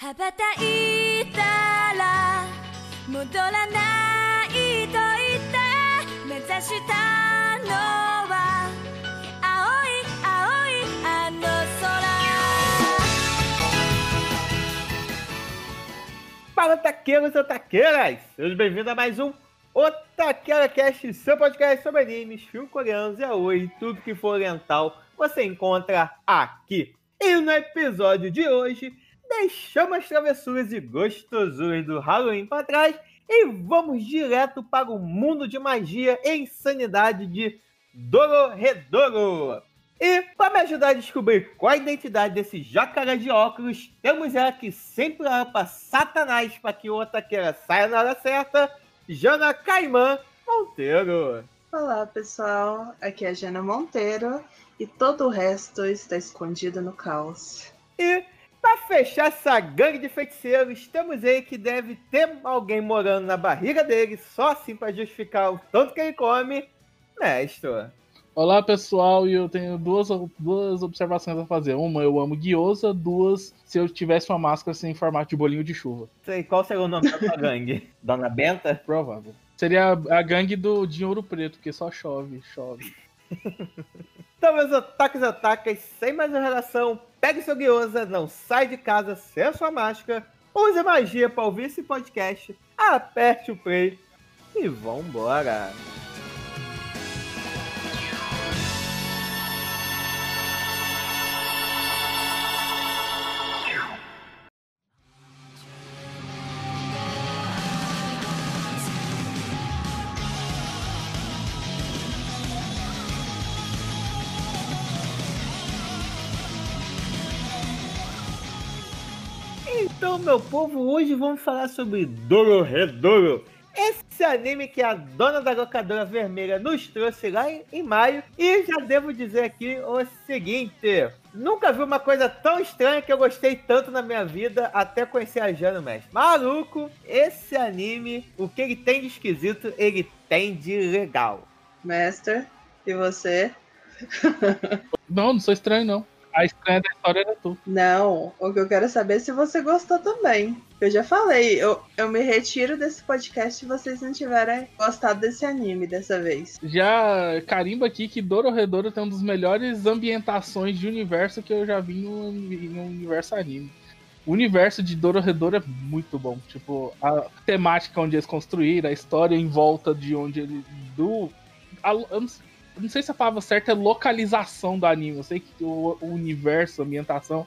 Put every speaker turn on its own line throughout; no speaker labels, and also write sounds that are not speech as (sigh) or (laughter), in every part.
羽ばたいたら戻らないと言って目指したのは青い青いあの空
Fala, taqueiros e otaqueiras! Sejam bem-vindos a mais um Otaqueira Cast, seu podcast sobre animes, filmes coreanos e aoi, tudo que for oriental, você encontra aqui. E no episódio de hoje, deixamos as travessuras e gostosuras do Halloween para trás e vamos direto para o mundo de magia e insanidade de Dororedoro. E para me ajudar a descobrir qual a identidade desse jacaré de óculos, temos ela que sempre olha para Satanás para que o Otaqueira saia na hora certa, Jana Caimã Monteiro.
Olá, pessoal. Aqui é a Jana Monteiro e todo o resto está escondido no caos.
E para fechar essa gangue de feiticeiros, temos aí que deve ter alguém morando na barriga dele, só assim para justificar o tanto que ele come, mestre.
Olá pessoal, e eu tenho duas, duas observações a fazer. Uma, eu amo guiosa. Duas, se eu tivesse uma máscara sem formato de bolinho de chuva.
Sei, qual seria o nome da sua gangue? Dona Benta?
Provável. Seria a, a gangue do de ouro preto, que só chove, chove. (laughs)
Então, meus ataques atacas, sem mais enrolação, pegue seu guiosa, não sai de casa sem a sua máscara, use magia para ouvir esse podcast, aperte o play e vambora! Então, meu povo, hoje vamos falar sobre Dororedoro. Esse anime que a dona da locadora vermelha nos trouxe lá em, em maio. E já devo dizer aqui o seguinte: nunca vi uma coisa tão estranha que eu gostei tanto na minha vida até conhecer a Jana, mestre. Maluco, esse anime, o que ele tem de esquisito, ele tem de legal.
Master, e você? (laughs)
Não, não sou estranho, não. A estranha da história era tu.
Não, o que eu quero saber é se você gostou também. Eu já falei, eu, eu me retiro desse podcast se vocês não tiverem gostado desse anime dessa vez.
Já carimba aqui que Dororedoro tem uma das melhores ambientações de universo que eu já vi no, no universo anime. O universo de Dororedoro é muito bom. Tipo, a temática onde eles construíram, a história em volta de onde ele. Do. a- não sei- se a palavra certa é localização do anime. Eu sei que o, o universo, a ambientação.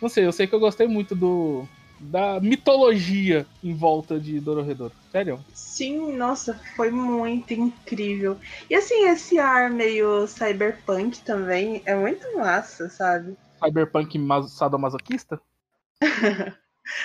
Não sei, eu sei que eu gostei muito do. Da mitologia em volta de Dororedoro. Sério.
Sim, nossa, foi muito incrível. E assim, esse ar meio cyberpunk também é muito massa, sabe?
Cyberpunk mas- sadomasoquista? (laughs)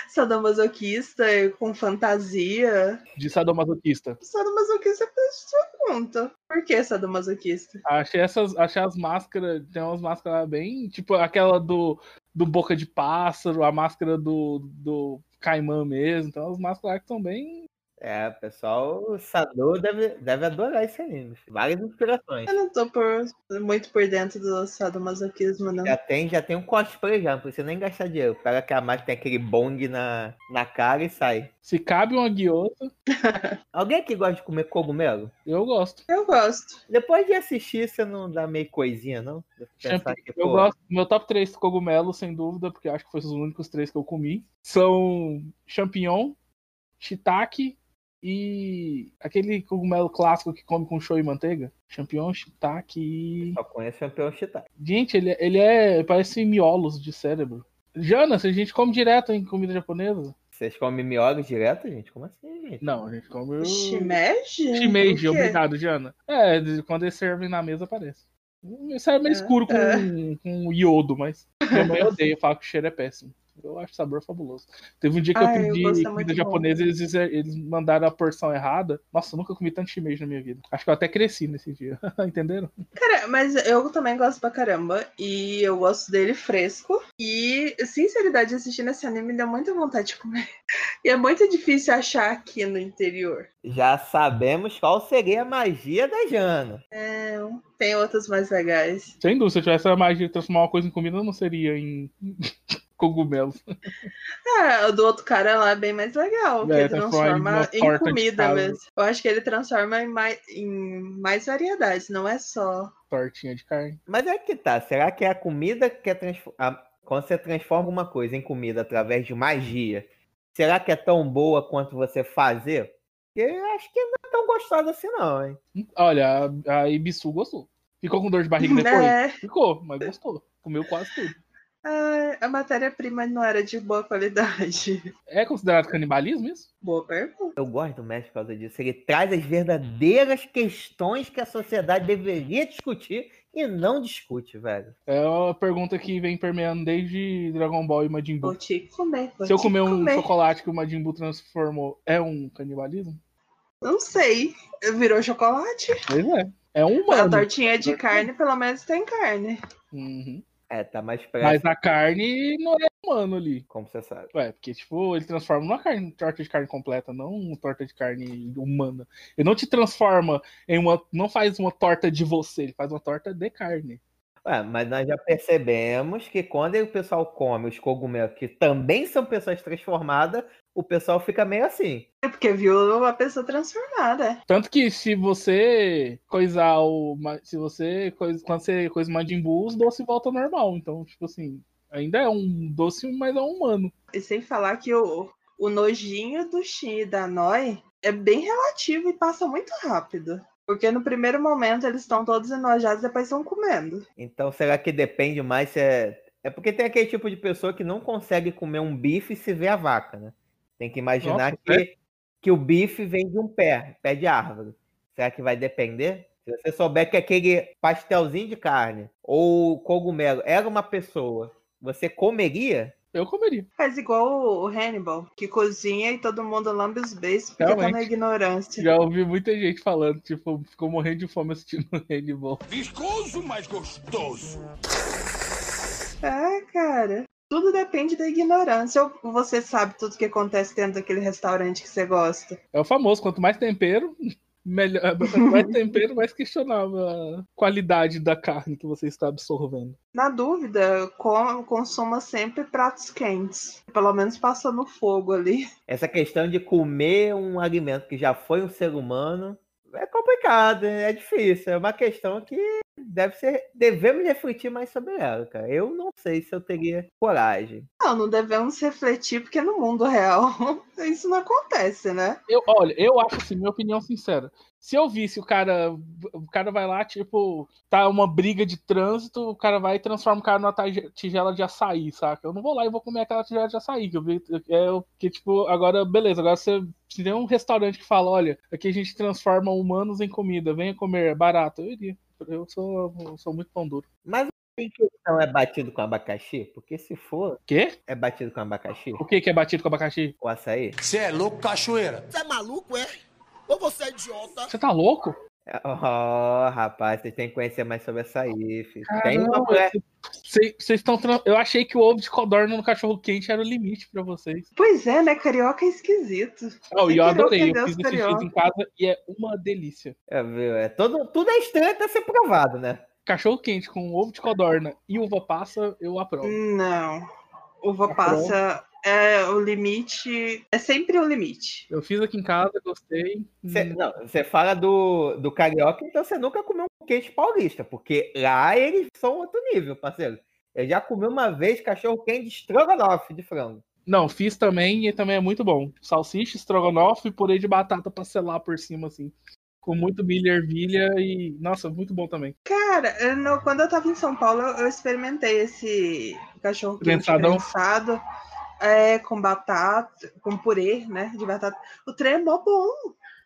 Sadomasoquista com fantasia.
De sadomasoquista.
Sadomasoquista é sua conta. Por que sadomasoquista?
Achei essas. Achei as máscaras. Tem umas máscaras bem. Tipo aquela do, do Boca de Pássaro, a máscara do, do Caimã mesmo. Então as máscaras que são bem.
É, pessoal, o Sado deve, deve adorar esse anime. Várias inspirações.
Eu não tô por, muito por dentro do sadomasoquismo, não.
Já tem, já tem um cosplay já, não precisa nem gastar dinheiro. Pega que a máquina tem aquele bong na, na cara e sai.
Se cabe uma guiosa, (laughs)
Alguém aqui gosta de comer cogumelo?
eu gosto.
Eu gosto.
Depois de assistir, você não dá meio coisinha, não? Pensar que,
eu
pô,
gosto. Meu top 3 cogumelos, sem dúvida, porque eu acho que foram os únicos três que eu comi. São champignon, shiitake e aquele cogumelo clássico que come com show e manteiga. Champignon, shiitake.
Só conheço o campeão Chita.
Gente, ele, ele é. Parece miolos de cérebro. Jana, se a gente come direto em comida japonesa?
Vocês comem miolos direto, gente? Como assim, gente?
Não, a gente come o.
Shimeji?
Shimeji, obrigado, Jana. É, quando eles servem na mesa, aparece. Esse é meio
É,
escuro com,
é.
com iodo, mas minha mãe odeia, fala que o cheiro é péssimo. Eu acho sabor fabuloso. Teve um dia que
Ai,
eu
o
pedi
gosto é
comida
bom.
japonesa e eles, eles mandaram a porção errada. Nossa, eu nunca comi tanto shimeji na minha vida. Acho que eu até cresci nesse dia. (laughs) Entenderam?
Cara, mas eu também gosto pra caramba. E eu gosto dele fresco. E, sinceridade, assistindo esse anime me deu muita vontade de comer. (laughs) E é muito difícil achar aqui no interior.
Já sabemos qual seria a magia da Jana.
É, tem outras mais legais.
Sem dúvida, se eu tivesse a magia de transformar uma coisa em comida, não seria em cogumelos.
É, o do outro cara lá é bem mais legal, que
É,
ele
transforma
transforma
em
comida mesmo. Eu acho que ele transforma em mais, em mais variedades, não é só.
Tortinha de carne.
Mas é que tá. Será que é a comida que é transformada. Quando você transforma uma coisa em comida através de magia, será que é tão boa quanto você fazer? Porque eu acho que não é tão gostosa assim, não, hein?
Olha, a, a Ibisu gostou. Ficou com dor de barriga (laughs) depois?
Né?
Ficou, mas gostou. Comeu quase tudo.
Ah, a matéria-prima não era de boa qualidade. (laughs)
É considerado canibalismo isso?
Boa pergunta.
Eu gosto do Messi por causa disso. Ele traz as verdadeiras questões que a sociedade deveria discutir e não discute, velho.
É uma pergunta que vem permeando desde Dragon Ball e Majin
Vou
Buu.
te comer. vou
Se eu
te
comer um
comer.
chocolate que o Majin Buu transformou, é um canibalismo?
Não sei. Virou chocolate?
Pois é. É um
A tortinha de carne, pelo menos tem carne.
Uhum.
É, tá mais
Mas
perto,
a carne não é humano ali.
como você sabe.
Ué, porque, tipo, ele transforma numa carne, torta de carne completa, não uma torta de carne humana. Ele não te transforma em uma. Não faz uma torta de você, ele faz uma torta de carne.
Ué, mas nós já percebemos que quando o pessoal come os cogumelos, que também são pessoas transformadas, o pessoal fica meio assim.
É porque viu uma pessoa transformada.
Tanto que se você coisar o. Se você. coisa- Quando você coisa o Majin Buu, os doces voltam ao normal. Então, tipo assim, ainda é um doce, mas é um humano.
E sem falar que o, o nojinho do Shin e da Noi é bem relativo e passa muito rápido. Porque no primeiro momento eles estão todos enojados e depois estão comendo.
Então, será que depende mais se é. É porque tem aquele tipo de pessoa que não consegue comer um bife se vê a vaca, né? Tem que imaginar
Nossa,
que, que o bife vem de um pé, pé de árvore. Será que vai depender? Se você souber que aquele pastelzinho de carne ou cogumelo era uma pessoa, você comeria?
Eu comeria.
Faz igual o Hannibal, que cozinha e todo mundo lambe os beijos porque tá na
Realmente.
ignorância.
Já ouvi muita gente falando, tipo, ficou morrendo de fome assistindo (laughs) Hannibal.
Viscoso, mas gostoso.
É, cara. Tudo depende da ignorância. Ou você sabe tudo que acontece dentro daquele restaurante que você gosta.
É o famoso, quanto mais tempero, melhor. (laughs) Mais tempero, mais questionável a qualidade da carne que você está absorvendo.
Na dúvida, com- consuma sempre pratos quentes. Pelo menos passa no fogo ali. (laughs)
Essa questão de comer um alimento que já foi um ser humano é complicado, é difícil. É uma questão que deve ser. Devemos refletir mais sobre ela, cara. Eu não sei se eu teria coragem.
Não, não devemos refletir, porque no mundo real (laughs) isso não acontece, né?
Eu, olha, eu acho assim, minha opinião sincera. Se eu visse o cara, o cara vai lá, tipo, tá uma briga de trânsito, o cara vai e transforma o cara numa tigela de açaí, saca? Eu não vou lá e vou comer aquela tigela de açaí, que eu vi, é o que, tipo, agora, beleza, agora você, se tem um restaurante que fala, olha, aqui a gente transforma humanos em comida, venha comer, é barato, eu iria. Eu sou, sou muito pão duro.
Mas em questão é batido com abacaxi? Porque se for,
Quê?
é batido com abacaxi?
O que que é batido com abacaxi?
O açaí?
Você é louco, cachoeira?
Você é maluco, é? Ou você é idiota?
Você tá louco?
Oh, rapaz, vocês têm que conhecer mais sobre açaí, filho. Tem uma
Caramba,
mulher.
Vocês estão. Eu achei que o ovo de codorna no cachorro quente era o limite pra vocês.
Pois é, né? Carioca é esquisito.
Oh,
Sem
e eu adorei. Eu fiz esse
carioca.
X em casa e é uma delícia.
É, viu? É todo, tudo é estranho até ser provado, né?
Cachorro quente com ovo de codorna e uva passa, eu aprovo.
Não. Uva
Tá
passa é o limite. É sempre o limite.
Eu fiz aqui em casa, gostei.
Cê,
Hum,
não, você fala do, do carioca, então você nunca comeu um quente paulista, porque lá eles são outro nível, parceiro. Eu já comi uma vez cachorro quente de estrogonofe de frango.
Não, fiz também e também é muito bom. Salsicha, estrogonofe e purê de batata pra selar por cima, assim. Com muito milho e ervilha e. Nossa, muito bom também.
Cara, eu não- quando eu tava em São Paulo, eu, experimentei esse cachorro quente prensado é, com batata, com purê, né? De batata. O trem é mó bom.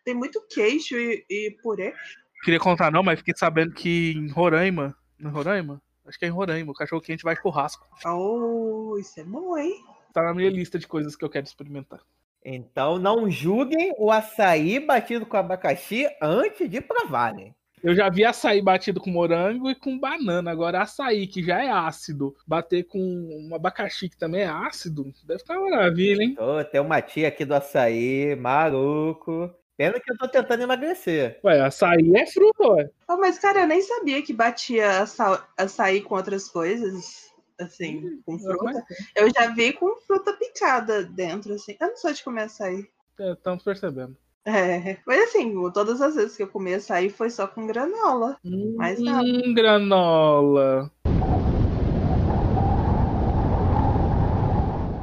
Tem muito queijo e, e purê.
Queria contar não, mas fiquei sabendo que em Roraima. Em Roraima? Acho que é em Roraima. O cachorro quente vai churrasco.
Oh, isso é bom, hein?
Tá na minha lista de coisas que eu quero experimentar.
Então não julguem o açaí batido com abacaxi antes de provarem.
Eu já vi açaí batido com morango e com banana. Agora, açaí, que já é ácido, bater com um abacaxi, que também é ácido, deve ficar uma maravilha, hein?
Tô, tem uma tia aqui do açaí, maluco. Pena que eu tô tentando emagrecer.
Ué, açaí é fruta, ué.
Oh, mas, cara, eu nem sabia que batia aça- açaí com outras coisas. assim, com
É,
fruta.
mas-
Eu já vi com fruta picada dentro, assim. Eu não sou de comer açaí.
é, Estamos percebendo.
É, mas assim, todas as vezes que eu comi açaí foi só com granola. Mais nada.
Hum, granola.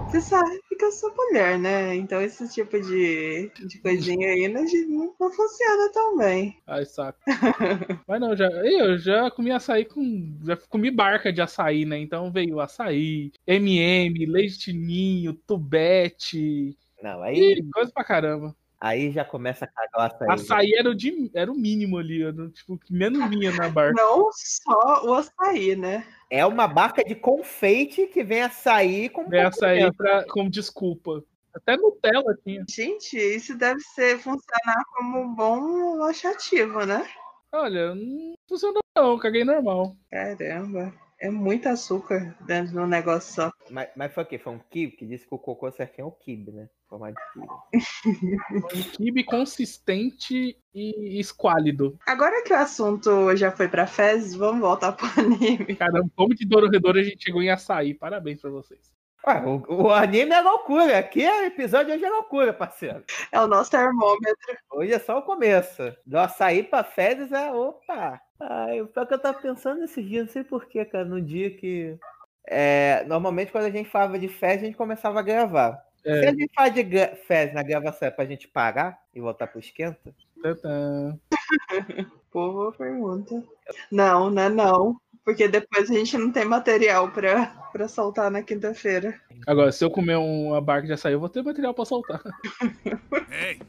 Você sabe que eu sou mulher, né? Então esse tipo de, de coisinha aí não, não, funciona tão bem.
Ai, saco. (laughs) Mas não, já, eu já comi açaí com. Já comi barca de açaí, né? Então veio açaí, MM, leite ninho, tubete.
Não, aí,
Ih, coisa pra caramba.
Aí já começa a cagar o açaí.
Açaí era o, de, era o mínimo ali, era, tipo, que menos vinha na barca.
Não só o açaí, né?
É uma barca de confeite que vem açaí com
Vem açaí pra, como desculpa. Até Nutella tinha.
Gente, isso deve ser funcionar como um bom laxativo, né?
Olha, não funcionou não, caguei normal.
Caramba, é muito açúcar dentro de um negócio só.
Mas, mas foi o quê? Foi um kibe que disse que o cocô certinho é o kibe, né? Formado de kibe.
Um kibe consistente e esquálido.
Agora que o assunto já foi pra fezes, vamos voltar pro anime.
Caramba, como de Dororedor a gente chegou em açaí. Parabéns pra vocês.
Ué, o, o anime é loucura. Aqui o episódio hoje é loucura, parceiro.
É o nosso termômetro.
Hoje é só o começo. Do açaí pra fezes é opa. Ai, o pior que eu tava pensando nesses dias, não sei porquê, cara, no dia que. é, normalmente quando a gente falava de fezes, a gente começava a gravar. Se
É,
a gente fala de fezes na gravação é pra gente parar e voltar pro esquenta?
tantã. (laughs)
Pô, boa pergunta. Não, não é não. Porque depois a gente não tem material pra, pra soltar na quinta-feira.
Agora, se eu comer uma barca de açaí, eu vou ter material pra soltar. (laughs)
Ei,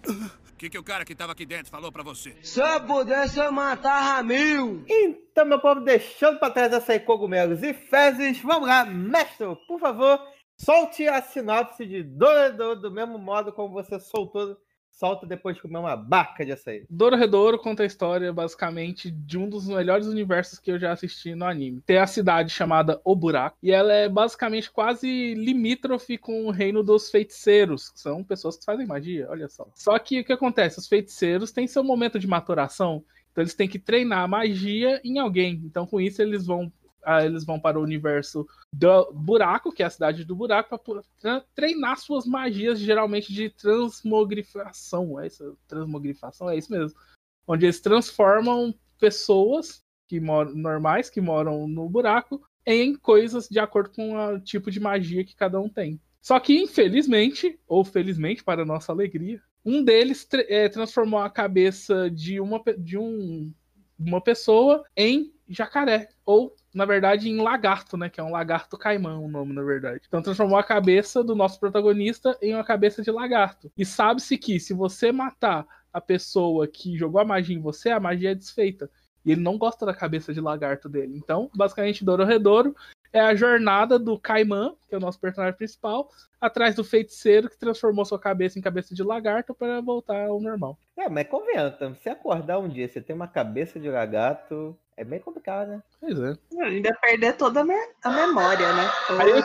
que, que o cara que tava aqui dentro falou pra você?
Se eu pudesse, eu matava mil.
Então, meu povo, deixando pra trás açaí, cogumelos e fezes, vamos lá, mestre, por favor, solte a sinopse de Dorador do mesmo modo como você soltou, solta depois de comer uma barca de açaí.
Dororedoro conta a história, basicamente, de um dos melhores universos que eu já assisti no anime. Tem a cidade chamada O Buraco, e ela é basicamente quase limítrofe com o reino dos feiticeiros, que são pessoas que fazem magia, olha só. Só que o que acontece? Os feiticeiros têm seu momento de maturação, então eles têm que treinar a magia em alguém. Então, com isso, eles vão. Ah, Eles vão para o universo do buraco, que é a cidade do buraco, para treinar suas magias, geralmente de transmogrifação. É isso? Transmogrifação? É isso mesmo. Onde eles transformam pessoas que moram normais, que moram no buraco, em coisas de acordo com o tipo de magia que cada um tem. Só que, infelizmente, ou felizmente, para nossa alegria, um deles eh, transformou a cabeça de uma, de um, uma pessoa em jacaré. Ou, na verdade, em lagarto, né? Que é um lagarto caimã, o nome, na verdade. Então transformou a cabeça do nosso protagonista em uma cabeça de lagarto. E sabe-se que se você matar a pessoa que jogou a magia em você, a magia é desfeita. E ele não gosta da cabeça de lagarto dele. Então, basicamente, Dororedoro é a jornada do Caimã, que é o nosso personagem principal, atrás do feiticeiro que transformou sua cabeça em cabeça de lagarto para voltar ao normal.
É, mas convenha, se acordar um dia, você tem uma cabeça de lagarto, é bem complicado, né?
Pois é.
Ainda perder toda a, me- a memória, né?
Aí eu-.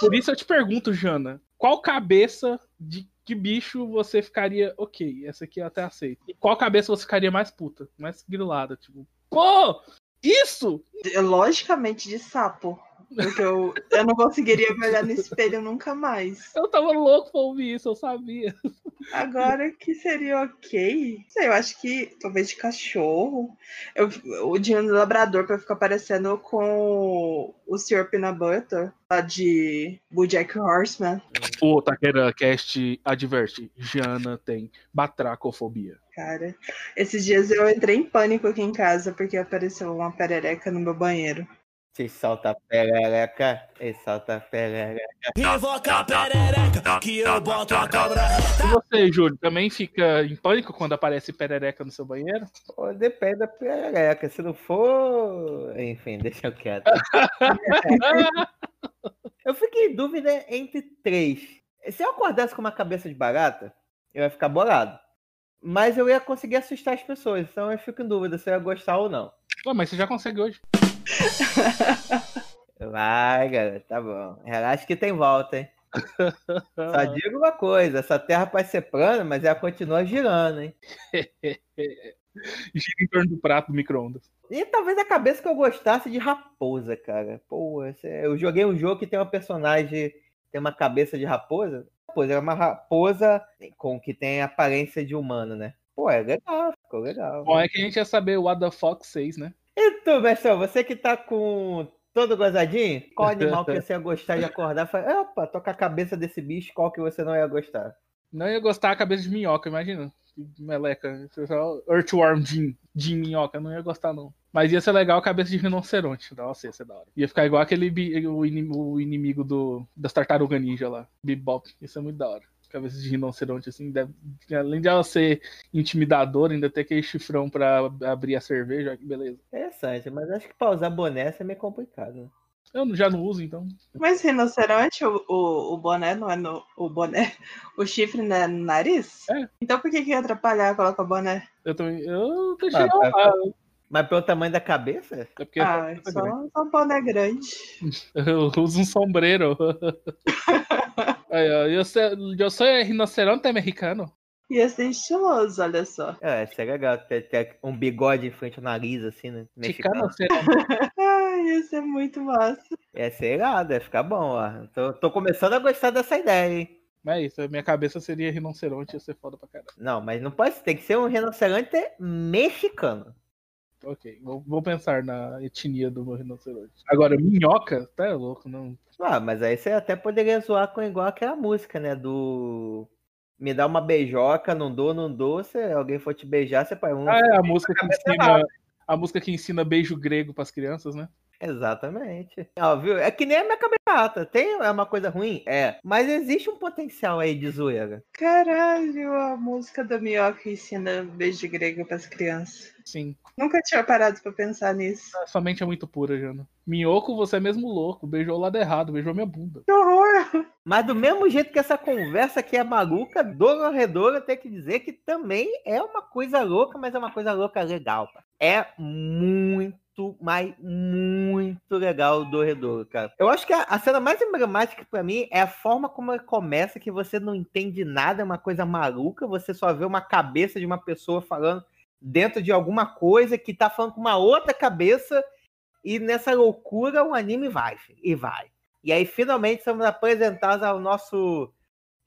Por isso eu te pergunto, Jana, qual cabeça de que bicho você ficaria ok? Essa aqui eu até aceito. E qual cabeça você ficaria mais puta, mais grilada? Tipo, pô, isso!
Logicamente de sapo. Porque eu, eu não conseguiria me olhar no espelho nunca mais.
Eu tava louco pra ouvir isso, eu sabia.
Agora que seria ok? Não sei, eu acho que talvez de cachorro. Eu, o Dino Labrador pra ficar parecendo com o Sr. Peanut Butter, lá de Bojack Horseman.
O Taquera Cast adverte, Jana tem batracofobia.
Cara, esses dias eu entrei em pânico aqui em casa porque apareceu uma perereca no meu banheiro.
Se solta a perereca, e solta a perereca.
Invoca a perereca, que eu boto a cobra
E você, Júlio, também fica em pânico quando aparece perereca no seu banheiro?
Pô, depende da perereca, se não for... Enfim, (laughs) deixa eu quieto. Eu fiquei em dúvida entre três. Se eu acordasse com uma cabeça de barata, eu ia ficar bolado. Mas eu ia conseguir assustar as pessoas, então eu fico em dúvida se eu ia gostar ou não.
Ué, mas você já consegue hoje. (laughs)
Vai, galera, tá bom. Relaxa que tem volta, hein? Só (laughs) digo uma coisa, essa terra pode ser plana, mas ela continua girando, hein? (laughs)
gira em torno do prato do micro-ondas.
E talvez a cabeça que eu gostasse de raposa, cara. Pô, esse- eu joguei um jogo que tem uma personagem, tem uma cabeça de raposa. Raposa, é uma raposa com que tem aparência de humano, né? Pô, é legal, ficou legal.
Bom, é que a gente ia saber o What the Fox 6, né?
E tu, Bestão, você que tá com todo gozadinho, qual animal que você ia gostar de acordar falar, opa, com a cabeça desse bicho, qual que você não ia gostar?
Não ia gostar a cabeça de minhoca, imagina. Meleca. Só Earthworm Jim, Jim Minhoca, não ia gostar, não. Mas ia ser legal a cabeça de rinoceronte. Nossa, ia ser da hora. Ia ficar igual aquele o inimigo do, das tartarugas ninja lá. Bebop. Isso é muito da hora. Cabeça de rinoceronte, assim, deve- além de ela ser intimidadora, ainda ter aquele chifrão pra abrir a cerveja, olha que beleza.
Interessante, mas acho que pra usar boné isso é meio complicado. Né?
Eu já não uso, então.
Mas rinoceronte, o, o, o boné não é no. O boné. (laughs) O chifre não é no nariz?
É.
Então por que, que ia atrapalhar colocar o boné?
Eu também. Eu deixei
Ah, tá. Mas pelo tamanho da cabeça?
É porque
Ah, só, só um boné grande. (laughs)
eu uso um sombreiro. (laughs) Aí, ó, eu, sou, eu sou rinoceronte americano.
Ia ser estiloso, olha só.
É, isso é legal, ter, ter um bigode em frente ao nariz, assim, né? Mexicano. (laughs)
Ia ser muito massa.
É ser irado, é ficar bom, ó. Tô, tô começando a gostar dessa ideia, hein?
Mas é isso, a minha cabeça seria rinoceronte, ia ser foda pra caralho.
Não, mas não pode, tem que ser um rinoceronte mexicano.
Ok, vou, vou pensar na etnia do meu rinoceronte. Agora, minhoca? Tá louco, não.
Ah, mas aí você até poderia zoar com igual aquela música, né? Do. Me dá uma beijoca, não dou, não dou. Se alguém for te beijar, você põe um.
Ah, é a música que ensina. A música que ensina beijo grego pras crianças, né?
Exatamente. Ó, viu? É que nem a minha cabeça. Tem é uma coisa ruim? É. Mas existe um potencial aí de zoeira.
Caralho, a música da Minhoca ensina beijo grego pras crianças.
Sim.
Nunca tinha parado pra pensar nisso.
Sua mente é muito pura, Jana. Minhoco, você é mesmo louco. Beijou o lado errado, beijou minha bunda.
Que horror!
Mas do mesmo jeito que essa conversa aqui é maluca, Dona Redora tem que dizer que também é uma coisa louca, mas é uma coisa louca legal. É muito, mas muito legal do Redor, cara. Eu acho que a, a cena mais emblemática pra mim é a forma como ele começa, que você não entende nada, é uma coisa maluca, você só vê uma cabeça de uma pessoa falando dentro de alguma coisa que tá falando com uma outra cabeça, e nessa loucura o anime vai, e vai. E aí, finalmente, somos apresentados ao nosso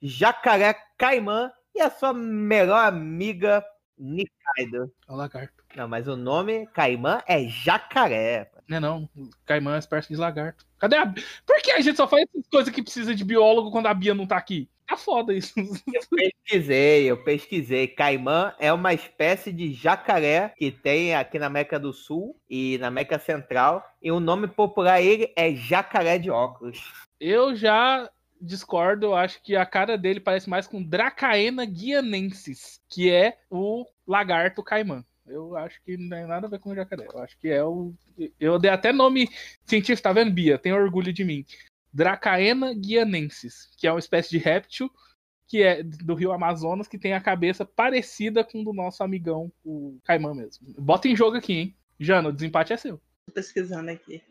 jacaré Caimã e a sua melhor amiga Nikaido.
É o lagarto.
Não, mas o nome Caimã é jacaré.
Não é não. Caimã é espécie de lagarto. Cadê a. Por que a gente só faz essas coisas que precisa de biólogo quando a Bia não tá aqui? Tá foda isso.
Pesquisei, eu pesquisei. Caimã é uma espécie de jacaré que tem aqui na América do Sul e na América Central. E o nome popular ele é jacaré de óculos.
Eu já discordo, eu acho que a cara dele parece mais com Dracaena guianensis, que é o lagarto caimã. Eu acho que não tem nada a ver com o jacaré. Eu acho que é o. Eu dei até nome científico, tá vendo, Bia? Tem orgulho de mim. Dracaena guianensis, que é uma espécie de réptil que é do rio Amazonas, que tem a cabeça parecida com o do nosso amigão, o caimã mesmo. Bota em jogo aqui, hein? Jana, o desempate é seu.
Tô pesquisando aqui.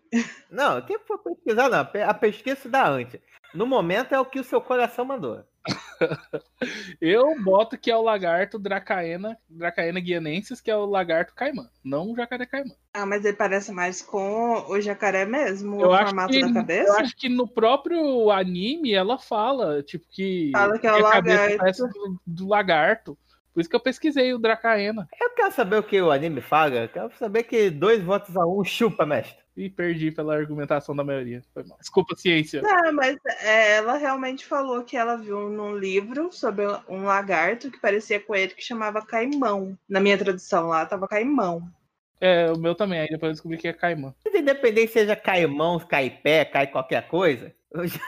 Não, que pesquisar, não. A pesquisa se dá antes. No momento é o que o seu coração mandou. (laughs)
Eu boto que é o lagarto Dracaena, Dracaena guianensis, que é o lagarto caimã, não o jacaré caimã.
Ah, mas ele parece mais com o jacaré mesmo,
Eu
o
acho,
formato
que,
da
eu
cabeça.
acho que no próprio anime ela fala, tipo, que,
Fala que é o
a cabeça
lagarto.
parece do, do lagarto. Por isso que eu pesquisei o Dracaena
Eu quero saber o que o anime fala. Eu quero saber que dois votos a um chupa, mestre.
E perdi pela argumentação da maioria. Foi mal. Desculpa, ciência.
Não, mas é, ela realmente falou que ela viu num livro sobre um lagarto que parecia com ele que chamava caimão. Na minha tradução lá tava caimão.
É, o meu também, aí depois eu descobri que é caimã.
Mas Independente seja caimão, caipé, cai qualquer coisa.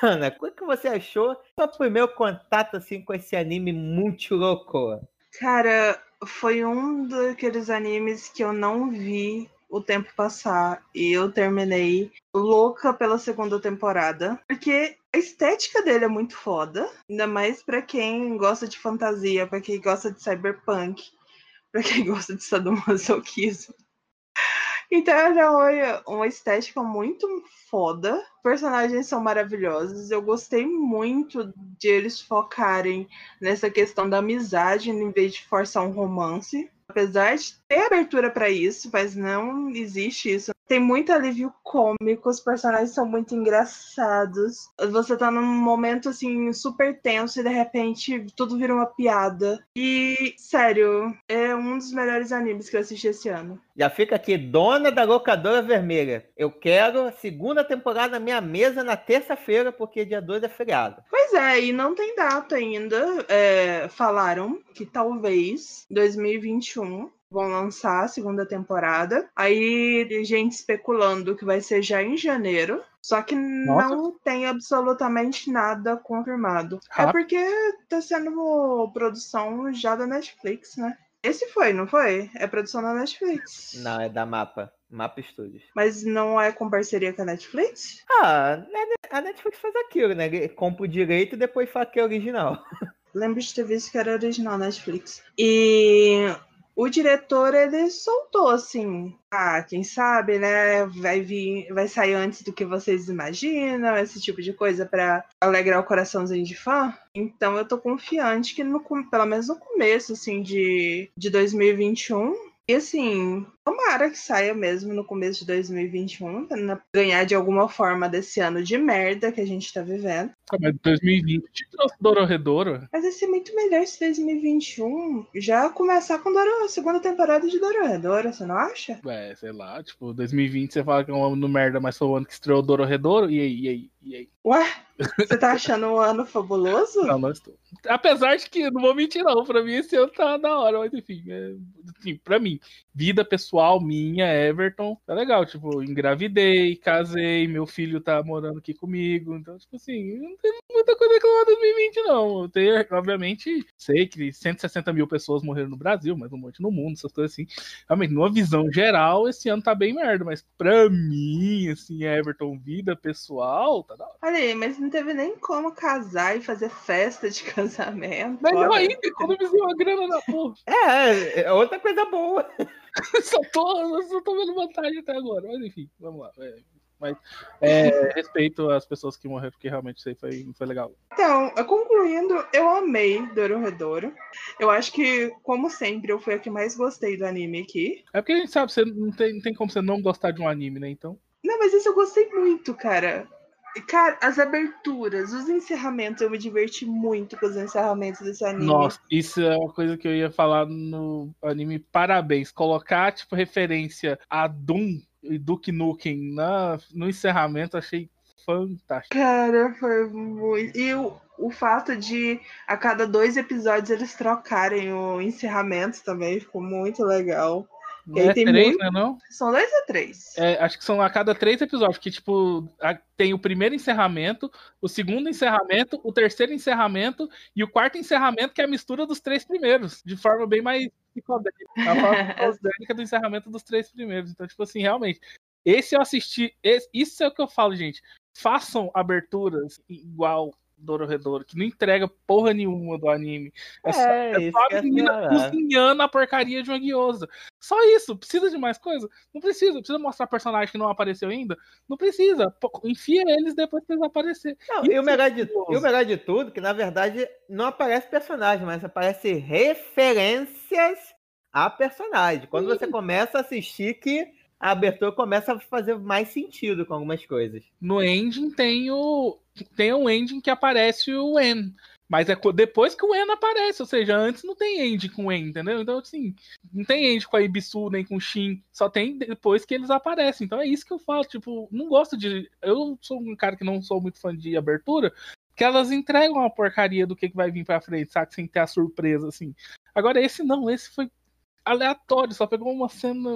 Jana, o que você achou? Seu primeiro contato assim com esse anime muito louco.
Cara, foi um daqueles animes que eu não vi o tempo passar e eu terminei louca pela segunda temporada, porque a estética dele é muito foda, ainda mais pra quem gosta de fantasia, pra quem gosta de cyberpunk, pra quem gosta de sadomasoquismo. Então era uma- estética muito foda. Personagens são maravilhosos. Eu gostei muito de eles focarem nessa questão da amizade em vez de forçar um romance. Apesar de ter abertura pra isso, mas não existe isso. Tem muito alívio cômico, os personagens são muito engraçados. Você tá num momento assim super tenso e de repente tudo vira uma piada. E, sério, é um dos melhores animes que eu assisti esse ano.
Já fica aqui, dona da locadora vermelha. Eu quero a segunda temporada na minha mesa na terça-feira, porque dia 2 é feriado.
Pois é, e não tem data ainda. É, falaram que talvez 2021 vão lançar a segunda temporada. Aí tem gente especulando que vai ser já em janeiro. Só que não tem absolutamente nada confirmado. É
Rápido.
porque tá sendo produção já da Netflix, né? Esse foi, não foi? É produção da Netflix.
Não, é da Mapa. Mapa Studios.
Mas não é com parceria com a Netflix?
Ah, né, a Netflix faz aquilo, né? Compra o direito e depois fala que é original.
Lembro de ter visto que era original Netflix. E o diretor, ele soltou assim. Ah, quem sabe, né? Vai vir, vai sair antes do que vocês imaginam, esse tipo de coisa pra alegrar o coraçãozinho de fã. Então eu tô confiante que no, pelo menos no começo, assim, de, de 2021. E assim, tomara que saia mesmo no começo de 2021, pra não ganhar de alguma forma desse ano de merda que a gente tá vivendo.
Ah, Mas 2020 trouxe Dororedoro.
Mas ia ser muito melhor se 2021 já começar com Doro, a segunda temporada de Dororedoro, você não acha?
É, sei lá, tipo, 2020 você fala que é um ano no merda, mas foi o ano que estreou Dororedoro. E aí, e aí, e aí?
Ué, você tá achando um ano fabuloso?
Não, não estou. Apesar de que, não vou mentir não, pra mim esse ano tá da hora, mas enfim, é, enfim, pra mim, vida pessoal minha, Everton, tá legal, tipo, engravidei, casei, meu filho tá morando aqui comigo, então, tipo assim, não tem muita coisa a reclamar de 2020 não, eu tenho, obviamente, sei que 160 mil pessoas morreram no Brasil, mas um monte no mundo, essas coisas assim, realmente, numa visão geral, esse ano tá bem merda, mas pra mim, assim, Everton, vida pessoal, tá da hora.
Olha aí, mas não teve nem como casar e fazer festa de (laughs) casamento.
Mas
Olha.
ainda, economizei uma grana na porra.
É, é outra coisa boa. (laughs) (laughs)
só, tô, só tô vendo vantagem até agora. Mas enfim, vamos lá. É, mas é, respeito às pessoas que morreram, porque realmente isso aí foi, foi legal.
Então, concluindo, eu amei Dororedoro. Eu acho que, como sempre, eu fui a que mais gostei do anime aqui.
É porque a gente sabe, você não tem, não tem como você não gostar de um anime, né? Então.
Não, mas isso eu gostei muito, cara. Cara, as aberturas, os encerramentos, eu me diverti muito com os encerramentos desse anime.
Nossa, isso é uma coisa que eu ia falar no anime Parabéns. Colocar, tipo, referência a Doom e Duke Nukem na, no encerramento, achei fantástico.
Cara, foi muito. E o, o fato de a cada dois episódios eles trocarem o encerramento também ficou muito legal.
Não é três,
muito-
né? Não?
São dois ou três?
É, acho que são a cada três episódios, que tipo, tem o primeiro encerramento, o segundo encerramento, o terceiro encerramento e o quarto encerramento, que é a mistura dos três primeiros, de forma bem mais psicodélica, a forma (laughs) psicodélica do encerramento dos três primeiros. Então, tipo assim, realmente, esse eu assisti, esse- isso é o que eu falo, gente. Façam aberturas igual Dororedoro, que não entrega porra nenhuma do anime. É, só,
É,
é só
que eu
a menina cozinhando a porcaria de uma guiosa. Só isso. Precisa de mais coisa? Não precisa. Precisa mostrar personagem que não apareceu ainda? Não precisa. Enfia eles depois que eles aparecerem.
Não, e, o melhor de,
é curioso.
e o melhor de tudo, que na verdade não aparece personagem, mas aparece referências a personagem. Quando você começa a assistir que a abertura começa a fazer mais sentido com algumas coisas.
No ending tem o. Tem um ending que aparece o En. Mas é depois que o En aparece, ou seja, antes não tem ending com o En, entendeu? Então, assim, não tem ending com a Ibisu nem com o Shin, só tem depois que eles aparecem. Então é isso que eu falo, tipo, não gosto de. Eu sou um cara que não sou muito fã de abertura, que elas entregam uma porcaria do que vai vir pra frente, sabe? Sem ter a surpresa, assim. Agora, esse não, esse foi aleatório, só pegou uma cena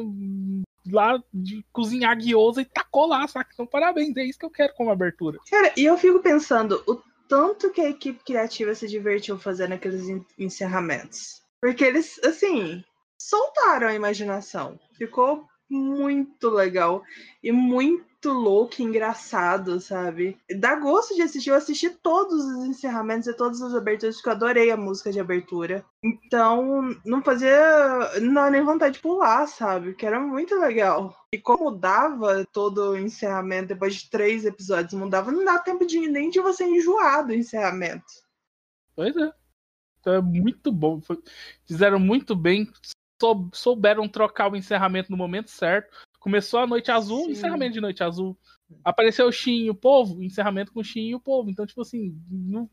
lá de cozinhar guiosa e tacou lá, saca? Então, parabéns, é isso que eu quero como abertura.
Cara, e eu fico pensando o tanto que a equipe criativa se divertiu fazendo aqueles en- encerramentos. Porque eles, assim, soltaram a imaginação. Ficou muito legal e muito louco engraçado, sabe? Dá gosto de assistir. Eu assisti todos os encerramentos e todas as aberturas, porque eu adorei a música de abertura. Então, não fazia não dava nem vontade de pular, sabe? Que era muito legal. E como mudava todo o encerramento depois de três episódios, mudava, não dá tempo de nem de você enjoar do encerramento.
Pois é. Então é muito bom. Fizeram muito bem. Sou- Souberam trocar o encerramento no momento certo. Começou a noite azul,
Sim.
encerramento de noite azul. Apareceu o Shin e o povo, encerramento com o Shin e o povo. Então, tipo assim,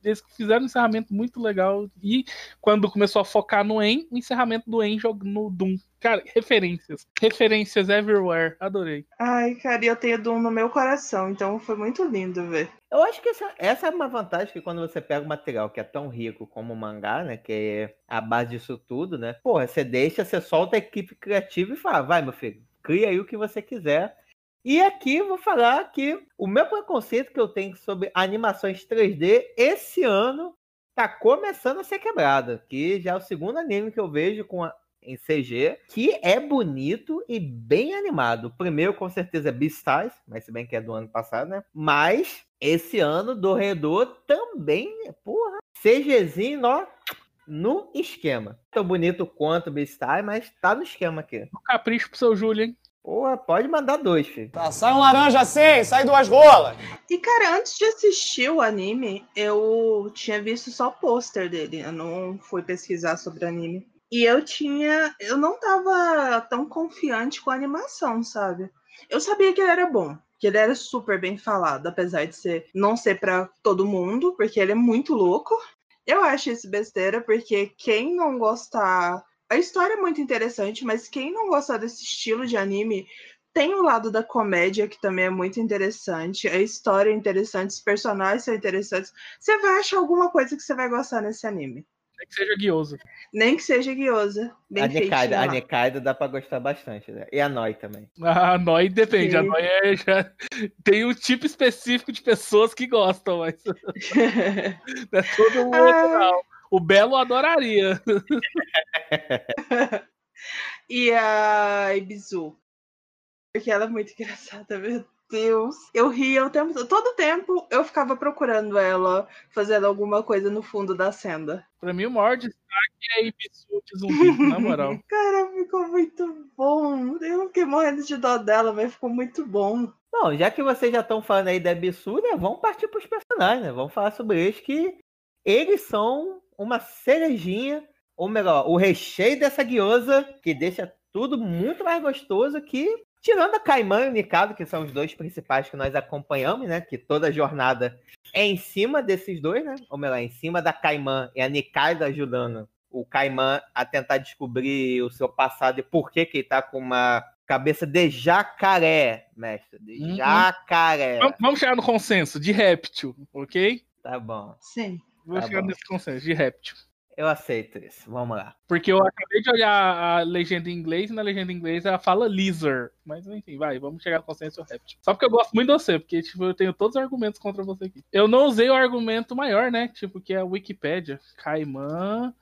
eles fizeram um encerramento muito legal. E quando começou a focar no En, o encerramento do En no Doom. Cara, referências. Referências everywhere. Adorei.
Ai, cara, e eu tenho Doom no meu coração, então foi muito lindo ver.
Eu acho que essa, essa é uma vantagem que quando você pega um material que é tão rico como o mangá, né? Que é a base disso tudo, né? Porra, você deixa, você solta a equipe criativa e fala, vai, meu filho, cria aí o que você quiser. E aqui vou falar que o meu preconceito que eu tenho sobre animações 3D esse ano tá começando a ser quebrado. Que já é o segundo anime que eu vejo com a- em CG, que é bonito e bem animado. O primeiro, com certeza, é Beastars, mas se bem que é do ano passado, né? Mas esse ano, do Redor também, porra, CGzinho, ó, no esquema. Tão bonito quanto Beastars, mas tá no esquema aqui.
Um capricho pro seu Júlio, hein?
Porra, pode mandar dois, filho.
Tá, sai um laranja assim, sai duas rolas.
E, cara, antes de assistir o anime, eu tinha visto só o pôster dele. Eu não fui pesquisar sobre o anime. E eu tinha. Eu não tava tão confiante com a animação, sabe? Eu sabia que ele era bom. Que ele era super bem falado, apesar de ser não ser pra todo mundo, porque ele é muito louco. Eu acho isso besteira, porque quem não gostar. A história é muito interessante, mas quem não gostar desse estilo de anime tem o lado da comédia, que também é muito interessante. A história é interessante, os personagens são interessantes. Você vai achar alguma coisa que você vai gostar nesse anime.
É que seja guioso.
Nem que seja guiosa. Bem
a Nekaido,
feitinha
a
lá.
Nekaido dá pra gostar bastante, né? E a Noi também.
A Noi depende. A
Sim.
Noi é, já (laughs) tem um tipo específico de pessoas que gostam, mas (laughs) (laughs) é todo mundo,
Ah.
não. O Belo adoraria. (laughs)
e a Ibizu. Porque ela é muito engraçada, meu Deus. Eu ria o tempo todo. Todo tempo eu ficava procurando ela fazendo alguma coisa no fundo da senda.
Pra mim, o maior destaque é Ibisu de zumbi, na moral. (laughs)
Cara, ficou muito bom. Eu fiquei morrendo de dó dela, mas ficou muito bom.
Bom, já que vocês já estão falando aí da Bissu, né? Vamos partir pros personagens, né? Vamos falar sobre eles que eles são uma cerejinha, ou melhor, o recheio dessa guiosa que deixa tudo muito mais gostoso que tirando a Caimã e o Nikado, que são os dois principais que nós acompanhamos, né? Que toda a jornada é em cima desses dois, né? Ou melhor, em cima da Caimã e a Nikaido ajudando o Caimã a tentar descobrir o seu passado e por que que ele tá com uma cabeça de jacaré, mestre. De
Uhum.
jacaré.
Vamos- Vamos chegar no consenso de réptil, ok?
Tá bom.
Sim.
Vou
Tá
chegar
bom.
nesse consenso de réptil.
Eu aceito isso. Vamos lá.
Porque eu acabei de olhar a legenda em inglês e na legenda em inglês ela fala lizard. Mas enfim, vai, vamos chegar no consenso réptil. Só porque eu gosto muito de você, porque tipo, eu tenho todos os argumentos contra você aqui. Eu não usei o argumento maior, né? Tipo, que é a Wikipédia. Caimã.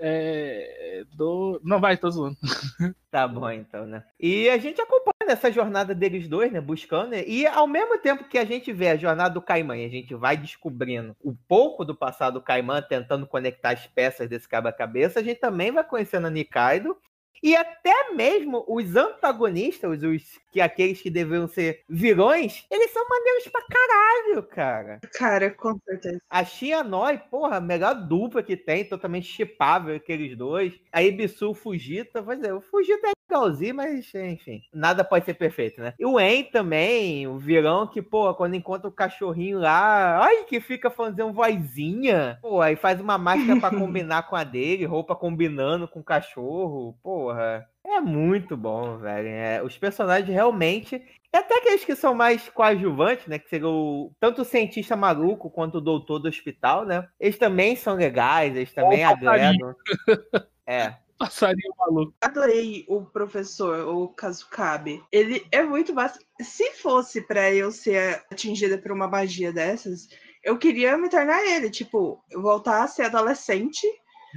É. Do. Não, vai, tô zoando. (laughs)
Tá bom, então, né? E a gente acompanha essa jornada deles dois, né? Buscando, né? E ao mesmo tempo que a gente vê a jornada do Caimã e a gente vai descobrindo um pouco do passado do Caimã, tentando conectar as peças desse quebra-cabeça, a gente também vai conhecendo a Nikaido. E até mesmo os antagonistas, os que aqueles que deveriam ser vilões, eles são maneiros pra caralho, cara.
Cara, com certeza.
A Shianoi, porra, a melhor dupla que tem, totalmente chipável aqueles dois. A Ibisu, Fujita, pois é, o Fujita é legalzinho, mas enfim, nada pode ser perfeito, né? E o En também, o vilão que, pô, quando encontra o cachorrinho lá, ai, que fica fazendo vozinha, pô, aí faz uma máscara pra (laughs) combinar com a dele, roupa combinando com o cachorro, porra. É muito bom, velho. É, os personagens realmente e até aqueles que são mais coadjuvantes, né? Que seria o, tanto o cientista maluco quanto o doutor do hospital, né? Eles também são legais, eles também
Ó o passarinho.
agregam. É. (laughs)
Passarinho maluco.
Adorei o professor, o Kazukabe. Ele é muito massa. Se fosse pra eu ser atingida por uma magia dessas, eu queria me tornar ele, tipo, voltar a ser adolescente,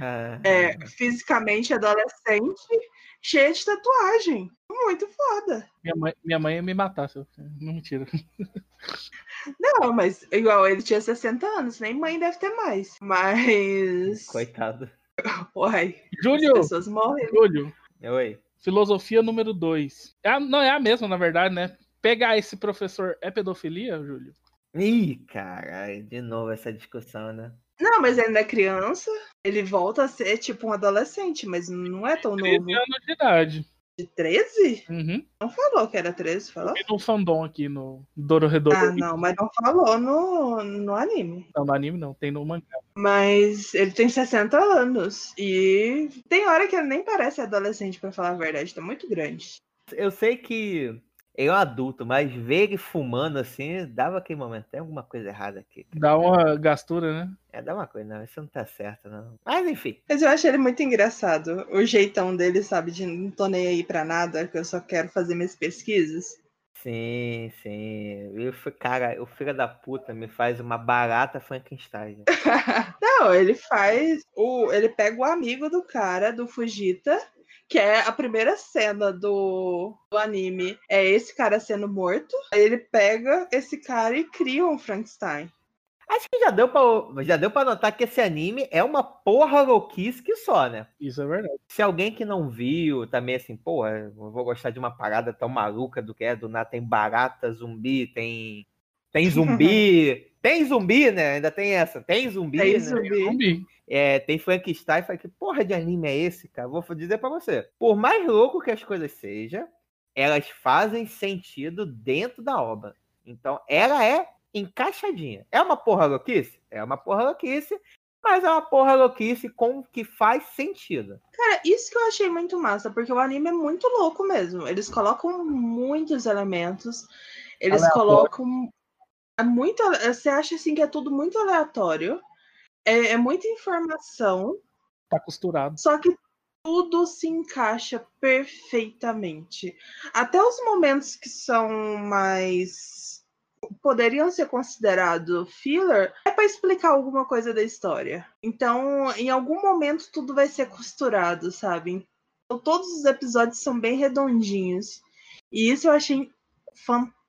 é, fisicamente adolescente, cheia de tatuagem. muito foda.
Minha mãe, minha mãe ia me matar, se eu... não mentira.
Não, mas igual ele tinha 60 anos, nem mãe deve ter mais. Mas.
Coitado.
Uai, as
Júlio,
pessoas morrem.
Júlio,
Oi.
filosofia número 2. É, não é a mesma, na verdade, né? Pegar esse professor é pedofilia, Júlio?
Ih, caralho, de novo essa discussão, né?
Não, mas ele ainda é criança. Ele volta a ser tipo um adolescente, mas não é tão
13
novo.
anos de idade.
De 13?
Uhum.
Não falou que era 13, falou?
E no fandom aqui, no Dororedoro.
Ah, não, mas não falou no, no anime.
Não, no anime não, tem no mangá.
Mas ele tem 60 anos. E tem hora que ele nem parece adolescente, pra falar a verdade. Tá muito grande.
Eu sei que ele é um adulto, mas ver ele fumando assim, dava aquele momento. Tem alguma coisa errada aqui.
Dá uma gastura, né?
É, dá uma coisa, não, isso não tá certo, não. Mas enfim.
Mas eu acho ele muito engraçado. O jeitão dele, sabe? De não tô nem aí pra nada, que eu só quero fazer minhas pesquisas.
Sim, sim. Eu cara, o filho da puta me faz uma barata Frankenstein. (laughs)
Não, ele faz. O, ele pega o amigo do cara, do Fujita, que é a primeira cena do, do anime. É esse cara sendo morto. Aí ele pega esse cara e cria um Frankenstein.
Acho que já deu, pra, já deu pra notar que esse anime é uma porra louquice que só, né?
Isso é verdade.
Se alguém que não viu também assim, pô, eu vou gostar de uma parada tão maluca do que é, do nada tem barata, zumbi, tem. Tem (laughs) zumbi. Tem zumbi, né? Ainda tem essa. Tem zumbi,
Tem
né?
zumbi.
Zumbi.
É, tem Frankenstein. Falei, que porra de anime é esse, cara? Vou dizer pra você. Por mais louco que as coisas sejam, elas fazem sentido dentro da obra. Então, ela é encaixadinha. É uma porra louquice? É uma porra louquice, mas é uma porra louquice com que faz sentido.
Cara, isso que eu achei muito massa, porque o anime é muito louco mesmo. Eles colocam muitos elementos. Eles colocam. É muito. Você acha assim que é tudo muito aleatório. É, é muita informação.
Tá costurado.
Só que tudo se encaixa perfeitamente. Até os momentos que são mais. poderiam ser considerados filler, é para explicar alguma coisa da história. Então, em algum momento, tudo vai ser costurado, sabe? Então, todos os episódios são bem redondinhos. E isso eu achei fantástico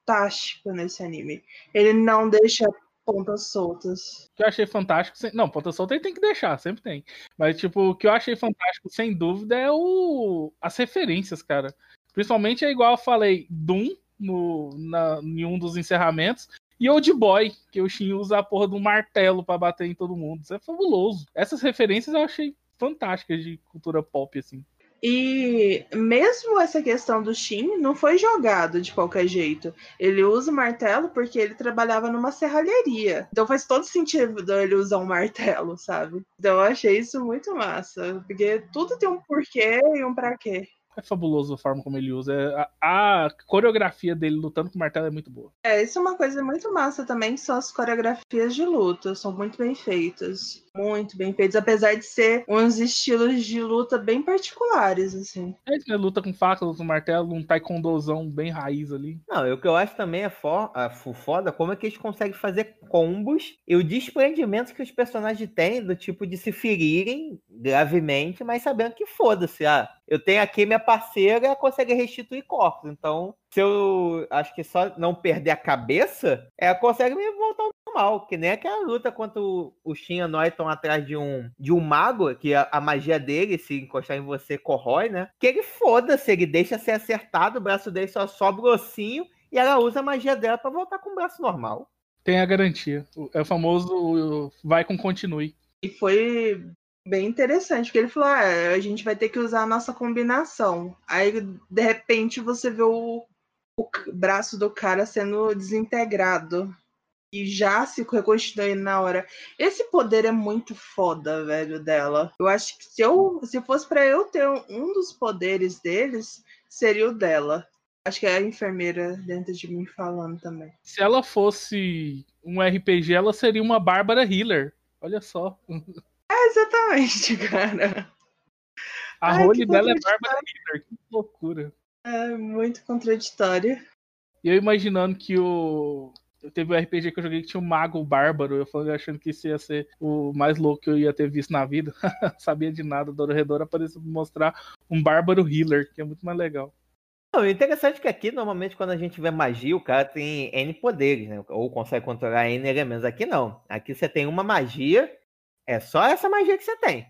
nesse anime. Ele não deixa pontas soltas.
O que eu achei fantástico. sem- Não, ponta solta ele tem que deixar, sempre tem. Mas, tipo, o que eu achei fantástico, sem dúvida, é o... as referências, cara. Principalmente é igual eu falei, Doom no, na, em um dos encerramentos. E Old Boy, que o Shin usa a porra de um martelo pra bater em todo mundo. Isso é fabuloso. Essas referências eu achei fantásticas de cultura pop, assim.
E mesmo essa questão do Shin não foi jogado de qualquer jeito. Ele usa o martelo porque ele trabalhava numa serralheria. Então faz todo sentido ele usar um martelo, sabe? Então eu achei isso muito massa. Porque tudo tem um porquê e um pra quê.
É fabuloso a forma como ele usa. É- A, a coreografia dele lutando com o martelo é muito boa.
É, isso é uma coisa muito massa também, que são as coreografias de luta. São muito bem feitas. Muito bem feitas, apesar de ser uns estilos de luta bem particulares, assim.
É isso, né? Luta com faca, luta com martelo, um taekwondozão bem raiz ali.
Não, e o que eu acho também é fo- ah, fo- foda como é que eles conseguem fazer combos e o desprendimento que os personagens têm do tipo de se ferirem gravemente, mas sabendo que foda-se. Ah, eu tenho aqui minha parceira, ela consegue restituir corpos. Então, se eu acho que só não perder a cabeça, ela consegue me voltar ao normal. Que nem aquela luta contra o, o Shin e a Noi estão atrás de um, de um mago, que a, a magia dele, se encostar em você, corrói, né? Que ele foda-se, ele deixa ser acertado, o braço dele só sobe o ossinho e ela usa a magia dela pra voltar com o braço normal.
Tem a garantia. É o famoso vai com continue.
E foi bem interessante, porque ele falou: ah, a gente vai ter que usar a nossa combinação. Aí, de repente, você vê o, o braço do cara sendo desintegrado. E já se reconstituindo na hora. Esse poder é muito foda, velho, dela. Eu acho que se, eu, se fosse pra eu ter um, dos poderes deles, seria o dela. Acho que é a enfermeira dentro de mim falando também.
Se ela fosse um RPG, ela seria uma Bárbara Healer. Olha só.
É, exatamente, (laughs) cara.
A
Ai,
role dela é. Bárbara Healer. Que loucura.
É muito contraditório.
E eu imaginando que o. Teve um RPG que eu joguei que tinha um mago bárbaro. Eu falei achando que isso ia ser o mais louco que eu ia ter visto na vida. (laughs) Sabia de nada. Dororedor apareceu pra mostrar um bárbaro healer, que é muito mais legal.
Não, o interessante é que aqui, normalmente, quando a gente vê magia, o cara tem N poderes, né? Ou consegue controlar N elementos. Aqui não. Aqui você tem uma magia, é só essa magia que você tem.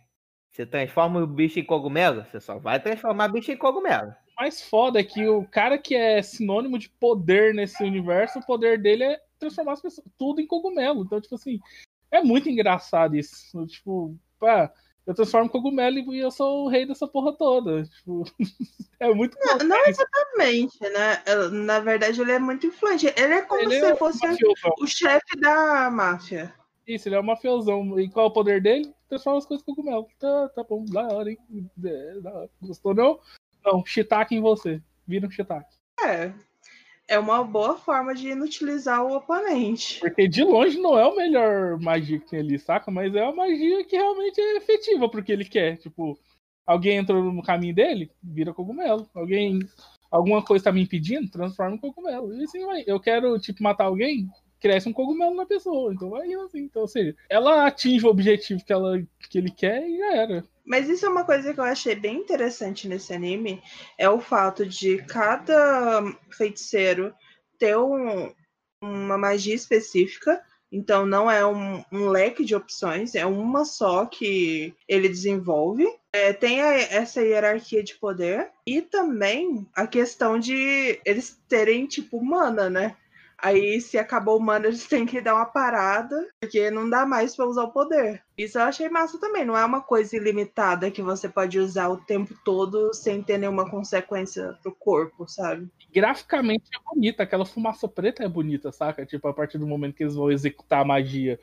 Você transforma o bicho em cogumelo, você só vai transformar o bicho em cogumelo.
O mais foda é que o cara que é sinônimo de poder nesse universo, o poder dele é transformar as pessoas, tudo em cogumelo. Então, tipo assim, é muito engraçado isso. Tipo, pá, eu transformo cogumelo e eu sou o rei dessa porra toda. Tipo, (laughs) é muito
Não, não exatamente, né? Na verdade, ele é muito influente. Ele é como
Ele
se
é
fosse
mafiosão.
o chefe da máfia.
Isso, ele é um mafiosão. E qual é o poder dele? Transforma as coisas em cogumelo. Tá, tá bom, da hora, hein? É, da hora. Gostou não? Não, shiitake em você. Vira um shiitake.
É. É uma boa forma de inutilizar o oponente.
Porque de longe não é o melhor magia que tem ali, saca? Mas é uma magia que realmente é efetiva pro que ele quer. Tipo, alguém entrou no caminho dele, vira cogumelo. Alguém. Alguma coisa tá me impedindo, transforma em cogumelo. E assim vai. Eu quero, tipo, matar alguém, cresce um cogumelo na pessoa. Então vai indo assim. Então, ou seja, ela atinge o objetivo que, ela, que ele quer e já era.
Mas isso é uma coisa que eu achei bem interessante nesse anime, é o fato de cada feiticeiro ter um- uma magia específica, então não é um, um leque de opções, é uma só que ele desenvolve. É, tem a- essa hierarquia de poder e também a questão de eles terem tipo mana, né? Aí, se acabou o mana, eles têm que dar uma parada, porque não dá mais pra usar o poder. Isso eu achei massa também. Não é uma coisa ilimitada que você pode usar o tempo todo sem ter nenhuma consequência pro corpo, sabe?
Graficamente é bonita, aquela fumaça preta é bonita, saca? Tipo, a partir do momento que eles vão executar a magia.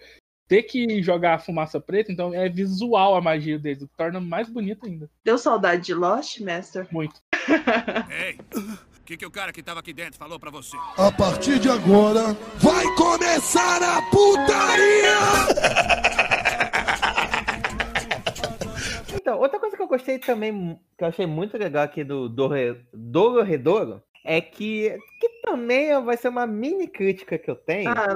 Ter que jogar a fumaça preta, então é visual a magia deles, o que torna mais bonita ainda.
Deu saudade de Lost, Master?
Muito.
Ei, (laughs) o que, que o cara que tava aqui dentro falou pra você?
A partir de agora, vai começar a putaria!
Então, outra coisa que eu gostei também, que eu achei muito legal aqui do Doro Doro Redouro, é que, que também vai ser uma mini crítica que eu tenho.
Ah.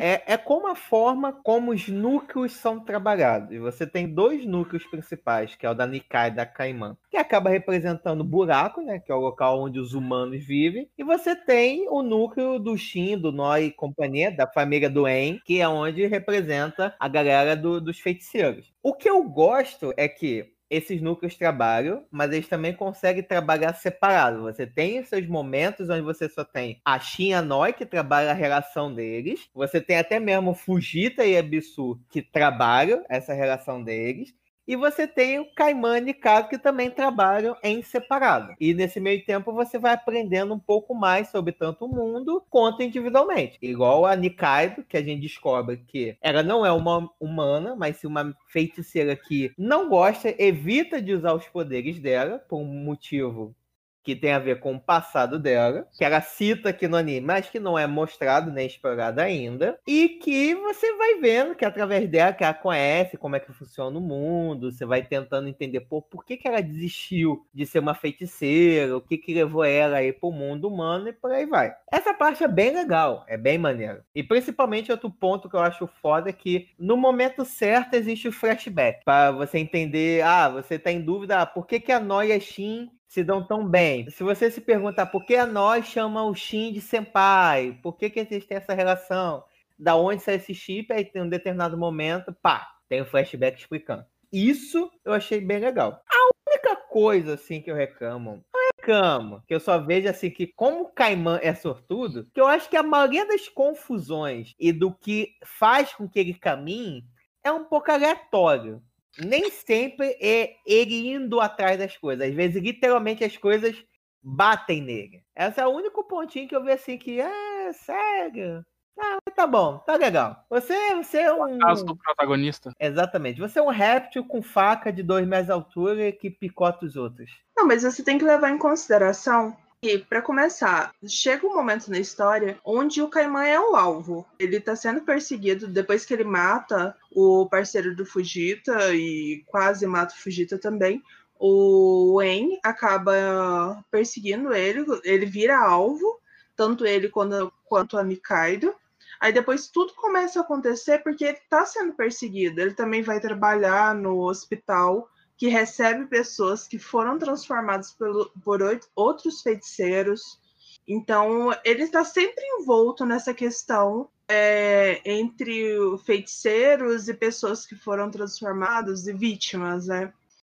É, é como a forma como os núcleos são trabalhados. Você tem dois núcleos principais, que é o da Nikai e da Caimã, que acaba representando o buraco, né? Que é o local onde os humanos vivem. E você tem o núcleo do Shin, do Noi e companhia, da família do En, que é onde representa a galera do- dos feiticeiros. O que eu gosto é que esses núcleos trabalham, mas eles também conseguem trabalhar separado. Você tem os seus momentos onde você só tem a Shin Noi, que trabalha a relação deles. Você tem até mesmo Fujita e Ebisu, que trabalham essa relação deles. E você tem o Kaiman e Nikado, que também trabalham em separado. E nesse meio tempo você vai aprendendo um pouco mais sobre tanto o mundo quanto individualmente. Igual a Nikaido, que a gente descobre que ela não é uma humana, mas sim uma feiticeira que não gosta, evita de usar os poderes dela, por um motivo que tem a ver com o passado dela, que ela cita aqui no anime, mas que não é mostrado nem explorado ainda, e que você vai vendo que através dela que ela conhece como é que funciona o mundo, você vai tentando entender pô, por que, que ela desistiu de ser uma feiticeira, o que, que levou ela aí pro mundo humano e por aí vai. Essa parte é bem legal, é bem maneiro. E principalmente outro ponto que eu acho foda é que no momento certo existe o flashback, para você entender, ah, você tá em dúvida, ah, por que, que a Noi e a Shin se dão tão bem. Se você se perguntar por que a nós chama o Shin de senpai, por que, que têm essa relação, da onde sai esse chip, aí tem um determinado momento, pá, tem um flashback explicando. Isso eu achei bem legal. A única coisa assim que eu reclamo, não reclamo, que eu só vejo assim que como o Kaiman é sortudo, que eu acho que a maioria das confusões e do que faz com que ele caminhe é um pouco aleatório nem sempre é ele indo atrás das coisas. Às vezes, literalmente, as coisas batem nele. Esse é o único pontinho que eu vi assim que, é, sério. Ah, tá bom, tá legal. Você, você é um.
Caso do protagonista.
Exatamente. Você é um réptil com faca de dois metros de altura que picota os outros.
Não, mas você tem que levar em consideração que, para começar, chega um momento na história onde o Kaiman é o alvo. Ele tá sendo perseguido depois que ele mata o parceiro do Fujita e quase mata o Fujita também. O En acaba perseguindo ele, ele vira alvo, tanto ele quanto, quanto a Nikaido. Aí depois tudo começa a acontecer porque ele tá sendo perseguido. Ele também vai trabalhar no hospital que recebe pessoas que foram transformadas pelo, por outros feiticeiros. Então, ele está sempre envolto nessa questão é, entre feiticeiros e pessoas que foram transformados e vítimas, né?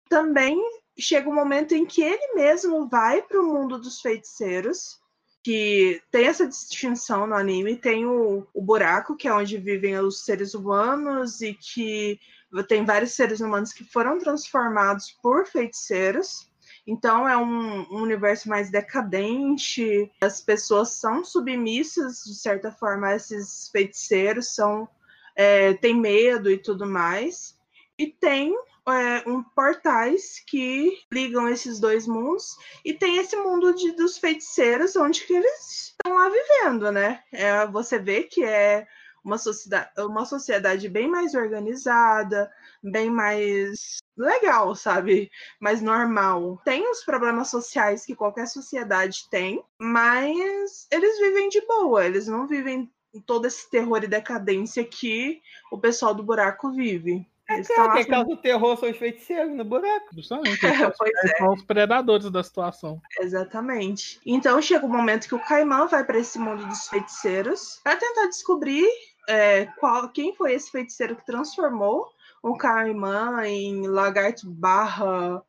Também chega um momento em que ele mesmo vai para o mundo dos feiticeiros, que tem essa distinção no anime, tem o, o buraco, que é onde vivem os seres humanos, e que tem vários seres humanos que foram transformados por feiticeiros. Então é um, um universo mais decadente, as pessoas são submissas, de certa forma, a esses feiticeiros, são, é, têm medo e tudo mais. E tem é, um portais que ligam esses dois mundos e tem esse mundo de, dos feiticeiros onde que eles estão lá vivendo, né? É, você vê que é uma sociedade, uma sociedade bem mais organizada, bem mais legal, sabe? Mais normal. Tem os problemas sociais que qualquer sociedade tem, mas eles vivem de boa, eles não vivem todo esse terror e decadência que o pessoal do buraco vive. Eles
É,
tão
quem
lá-
causa o terror são os feiticeiros no buraco.
Justamente. (laughs)
Pois
Eles
é.
são os predadores da situação.
Exatamente. Então chega o momento que o Caimã vai para esse mundo dos feiticeiros para tentar descobrir é, qual, quem foi esse feiticeiro que transformou o Caimã em lagarto barra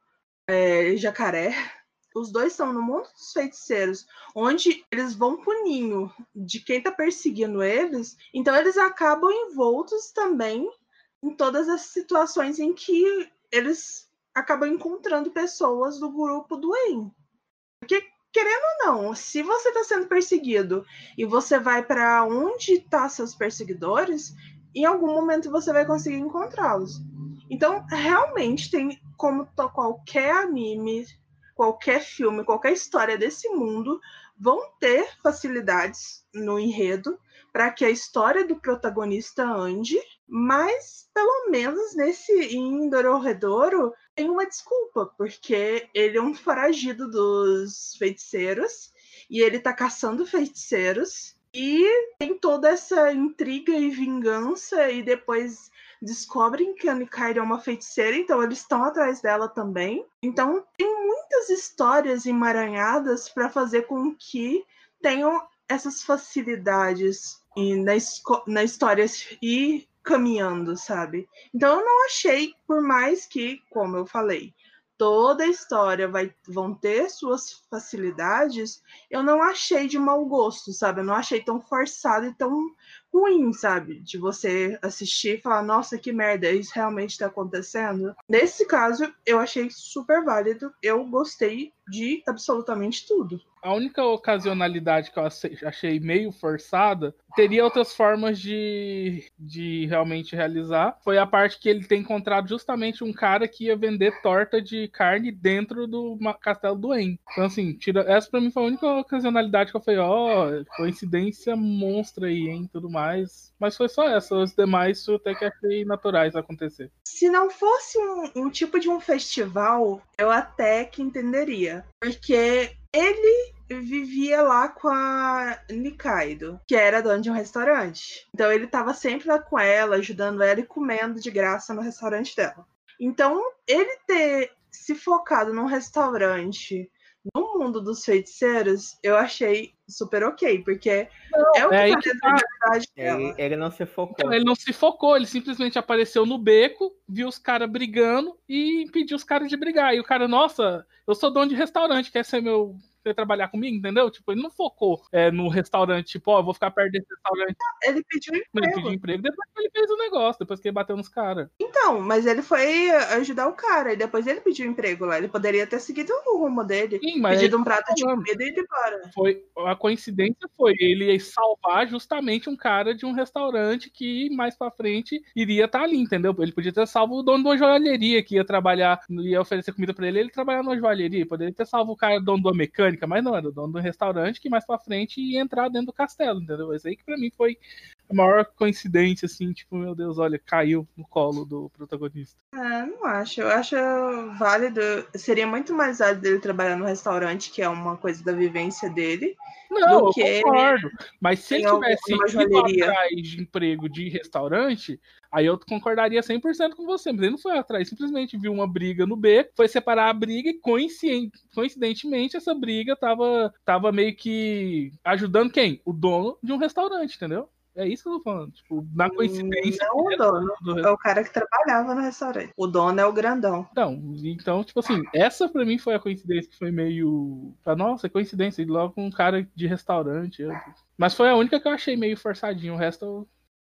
é, jacaré. Os dois estão no mundo dos feiticeiros, onde eles vão pro ninho de quem tá perseguindo eles. Então eles acabam envoltos também em todas as situações em que eles acabam encontrando pessoas do grupo do EM. Porque, querendo ou não, se você está sendo perseguido e você vai para onde estão seus perseguidores, em algum momento você vai conseguir encontrá-los. Então, realmente, tem como qualquer anime, qualquer filme, qualquer história desse mundo, vão ter facilidades no enredo para que a história do protagonista ande, mas pelo menos nesse em tem uma desculpa, porque ele é um foragido dos feiticeiros e ele tá caçando feiticeiros e tem toda essa intriga e vingança e depois descobrem que a Nikairi é uma feiticeira, então eles estão atrás dela também. Então tem muitas histórias emaranhadas para fazer com que tenham essas facilidades e na, na história ir caminhando, sabe? Então eu não achei, por mais que, como eu falei, toda a história vai, vão ter suas facilidades, eu não achei de mau gosto, sabe? Eu não achei tão forçado e tão ruim, sabe? De você assistir e falar, nossa, que merda, isso realmente tá acontecendo. Nesse caso, eu achei super válido, eu gostei de absolutamente tudo.
A única ocasionalidade que eu achei meio forçada teria outras formas de, de realmente realizar. Foi a parte que ele tem encontrado justamente um cara que ia vender torta de carne dentro do castelo do En. Então, assim, tira, essa pra mim foi a única ocasionalidade que eu falei, ó, coincidência monstra aí, hein, tudo mais. Mas foi só essa, os demais eu até que achei naturais acontecer.
Se não fosse um, um tipo de um festival, eu até que entenderia. Porque ele vivia lá com a Nikaido, que era dona de um restaurante. Então ele tava sempre lá com ela, ajudando ela e comendo de graça no restaurante dela. Então, ele ter se focado num restaurante no mundo dos feiticeiros, eu achei super ok, porque é o que
é
tá dentro da verdade dela.
Ele, ele não se focou.
Então, ele não se focou, ele simplesmente apareceu no beco, viu os caras brigando e impediu os caras de brigar. E o cara, nossa, eu sou dono de restaurante, quer ser meu. Quer trabalhar comigo, entendeu? Tipo, ele não focou é, no restaurante, tipo, ó, vou ficar perto desse restaurante.
Ele pediu
Ele
emprego.
pediu emprego depois que ele fez o negócio, depois que ele bateu nos caras.
Então, mas ele foi ajudar o cara e depois ele pediu emprego lá. Ele poderia ter seguido o rumo dele,
Sim, mas
pedido
ele
um prato de comida e ido embora.
foi a coincidência foi ele salvar justamente um cara de um restaurante que mais pra frente iria estar ali, entendeu? Ele podia ter salvo o dono de uma joalheria que ia trabalhar, ia oferecer comida pra ele, ele trabalhar numa joalheria, poderia ter salvo o cara dono de uma mecânica, mas não, era o dono do restaurante que mais pra frente ia entrar dentro do castelo, entendeu? Isso aí que pra mim foi a maior coincidência, assim, tipo, meu Deus, olha, caiu no colo do protagonista.
Ah, não acho. Eu acho válido. Seria muito mais válido ele trabalhar no restaurante, que é uma coisa da vivência dele.
Não,
Do
eu
que
concordo. Mas se ele tivesse ido atrás de emprego de restaurante, aí eu concordaria 100% com você. Mas ele não foi atrás, simplesmente viu uma briga no beco, foi separar a briga e coinciden- coincidentemente essa briga tava, tava meio que ajudando quem? O dono de um restaurante, entendeu? É isso que eu tô falando. Tipo, na coincidência.
Não o dono.
do
É o cara que trabalhava no restaurante. O dono é o grandão.
Então, então, tipo assim, essa pra mim foi a coincidência que foi meio. Ah, Nossa, é coincidência, e logo um cara de restaurante. eu- Mas foi a única que eu achei meio forçadinho, o resto eu,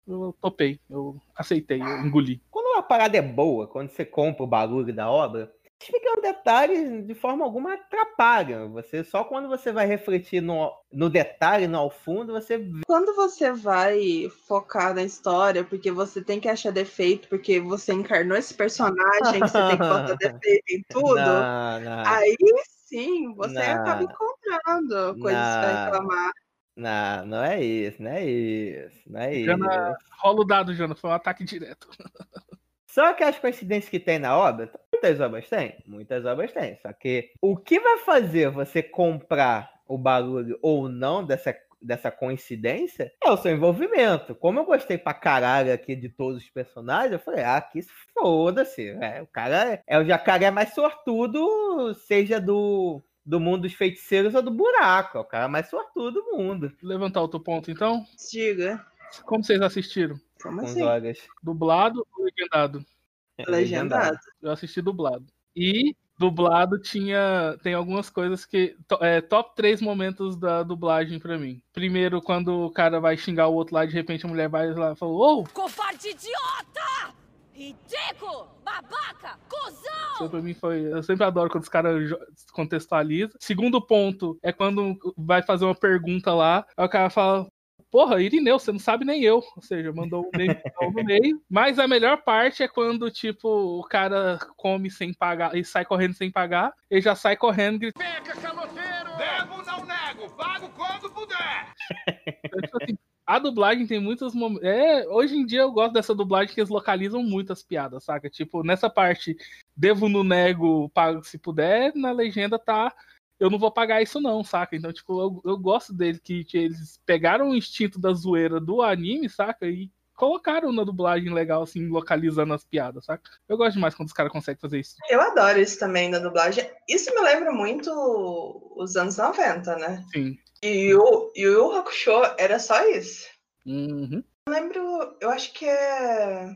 eu topei, eu aceitei, eu engoli.
Quando uma parada é boa, quando você compra o bagulho da obra, os pequenos detalhes de forma alguma atrapalham. Você só quando você vai refletir no, no detalhe, no ao fundo, você vê.
Quando você vai focar na história, porque você tem que achar defeito, porque você encarnou esse personagem, que você tem que botar (laughs) defeito em tudo,
Não, não,
aí sim você
Não.
acaba encontrando coisas pra
Não.
reclamar.
não, não é isso, não é isso, não é isso.
Jana, rola o dado, Jana, foi um ataque direto. (laughs)
Só que as coincidências que tem na obra, muitas obras tem, muitas obras tem. Só que o que vai fazer você comprar o bagulho ou não dessa, dessa coincidência é o seu envolvimento. Como eu gostei pra caralho aqui de todos os personagens, eu falei, ah, que se foda-se. É, o cara é, é o jacaré mais sortudo, seja do, do mundo dos feiticeiros ou do buraco. É o cara mais sortudo do mundo.
Levantar outro ponto, então.
Diga,
Como vocês assistiram?
como assim?
Dublado ou legendado?
Legendado.
Eu assisti dublado. E dublado tinha. Tem algumas coisas que. é, top 3 momentos da dublagem pra mim. Primeiro, quando o cara vai xingar o outro lá, de repente a mulher vai lá e fala, ô,
Covarde idiota! Ridículo! Babaca! Cusão!
Isso pra mim foi. Eu sempre adoro quando os caras contextualizam. Segundo ponto é quando vai fazer uma pergunta lá, aí o cara fala. Porra, Irineu, você não sabe nem eu. Ou seja, mandou um meio no meio. Mas a melhor parte é quando, tipo, o cara come sem pagar e sai correndo sem pagar. Ele já sai correndo gritando.
Pega, caloteiro! Devo, não nego! Pago quando puder! (laughs)
Tipo assim, A dublagem tem muitos momentos. É, hoje em dia eu gosto dessa dublagem que eles localizam muitas piadas, saca? Tipo, nessa parte, devo no nego, pago se puder, na legenda tá. Eu não vou pagar isso, não, saca? Então, tipo, eu, eu gosto dele que, que eles pegaram o instinto da zoeira do anime, saca? E colocaram na dublagem legal, assim, localizando as piadas, saca? Eu gosto demais quando os caras conseguem fazer isso.
Eu adoro isso também na dublagem. Isso me lembra muito os anos 90, né?
Sim.
E o Yu Yu Hakusho era só isso.
Uhum.
Eu lembro, eu acho que é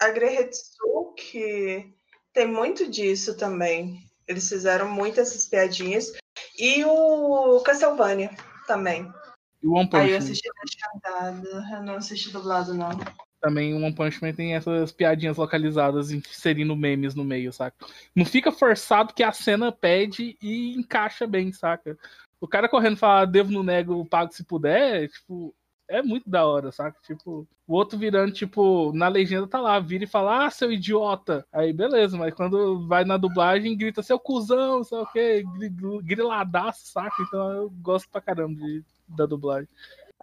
a Grehetsu que tem muito disso também. Eles fizeram muito essas piadinhas. E o Castlevania também.
E o One Punch
Aí eu
Man.
assisti legendado, eu não assisti dublado, não.
também o One Punch Man tem essas piadinhas localizadas, inserindo memes no meio, saca? Não fica forçado que a cena pede e encaixa bem, saca? O cara correndo e falar, devo no nego, pago se puder, tipo, é muito da hora, saca? Tipo, o outro virando, tipo, na legenda tá lá, vira e fala, ah, seu idiota. Aí beleza, mas quando vai na dublaging, grita, seu cuzão, sei o quê, gri- griladaço, saca? Então eu gosto pra caramba de, da dublagem.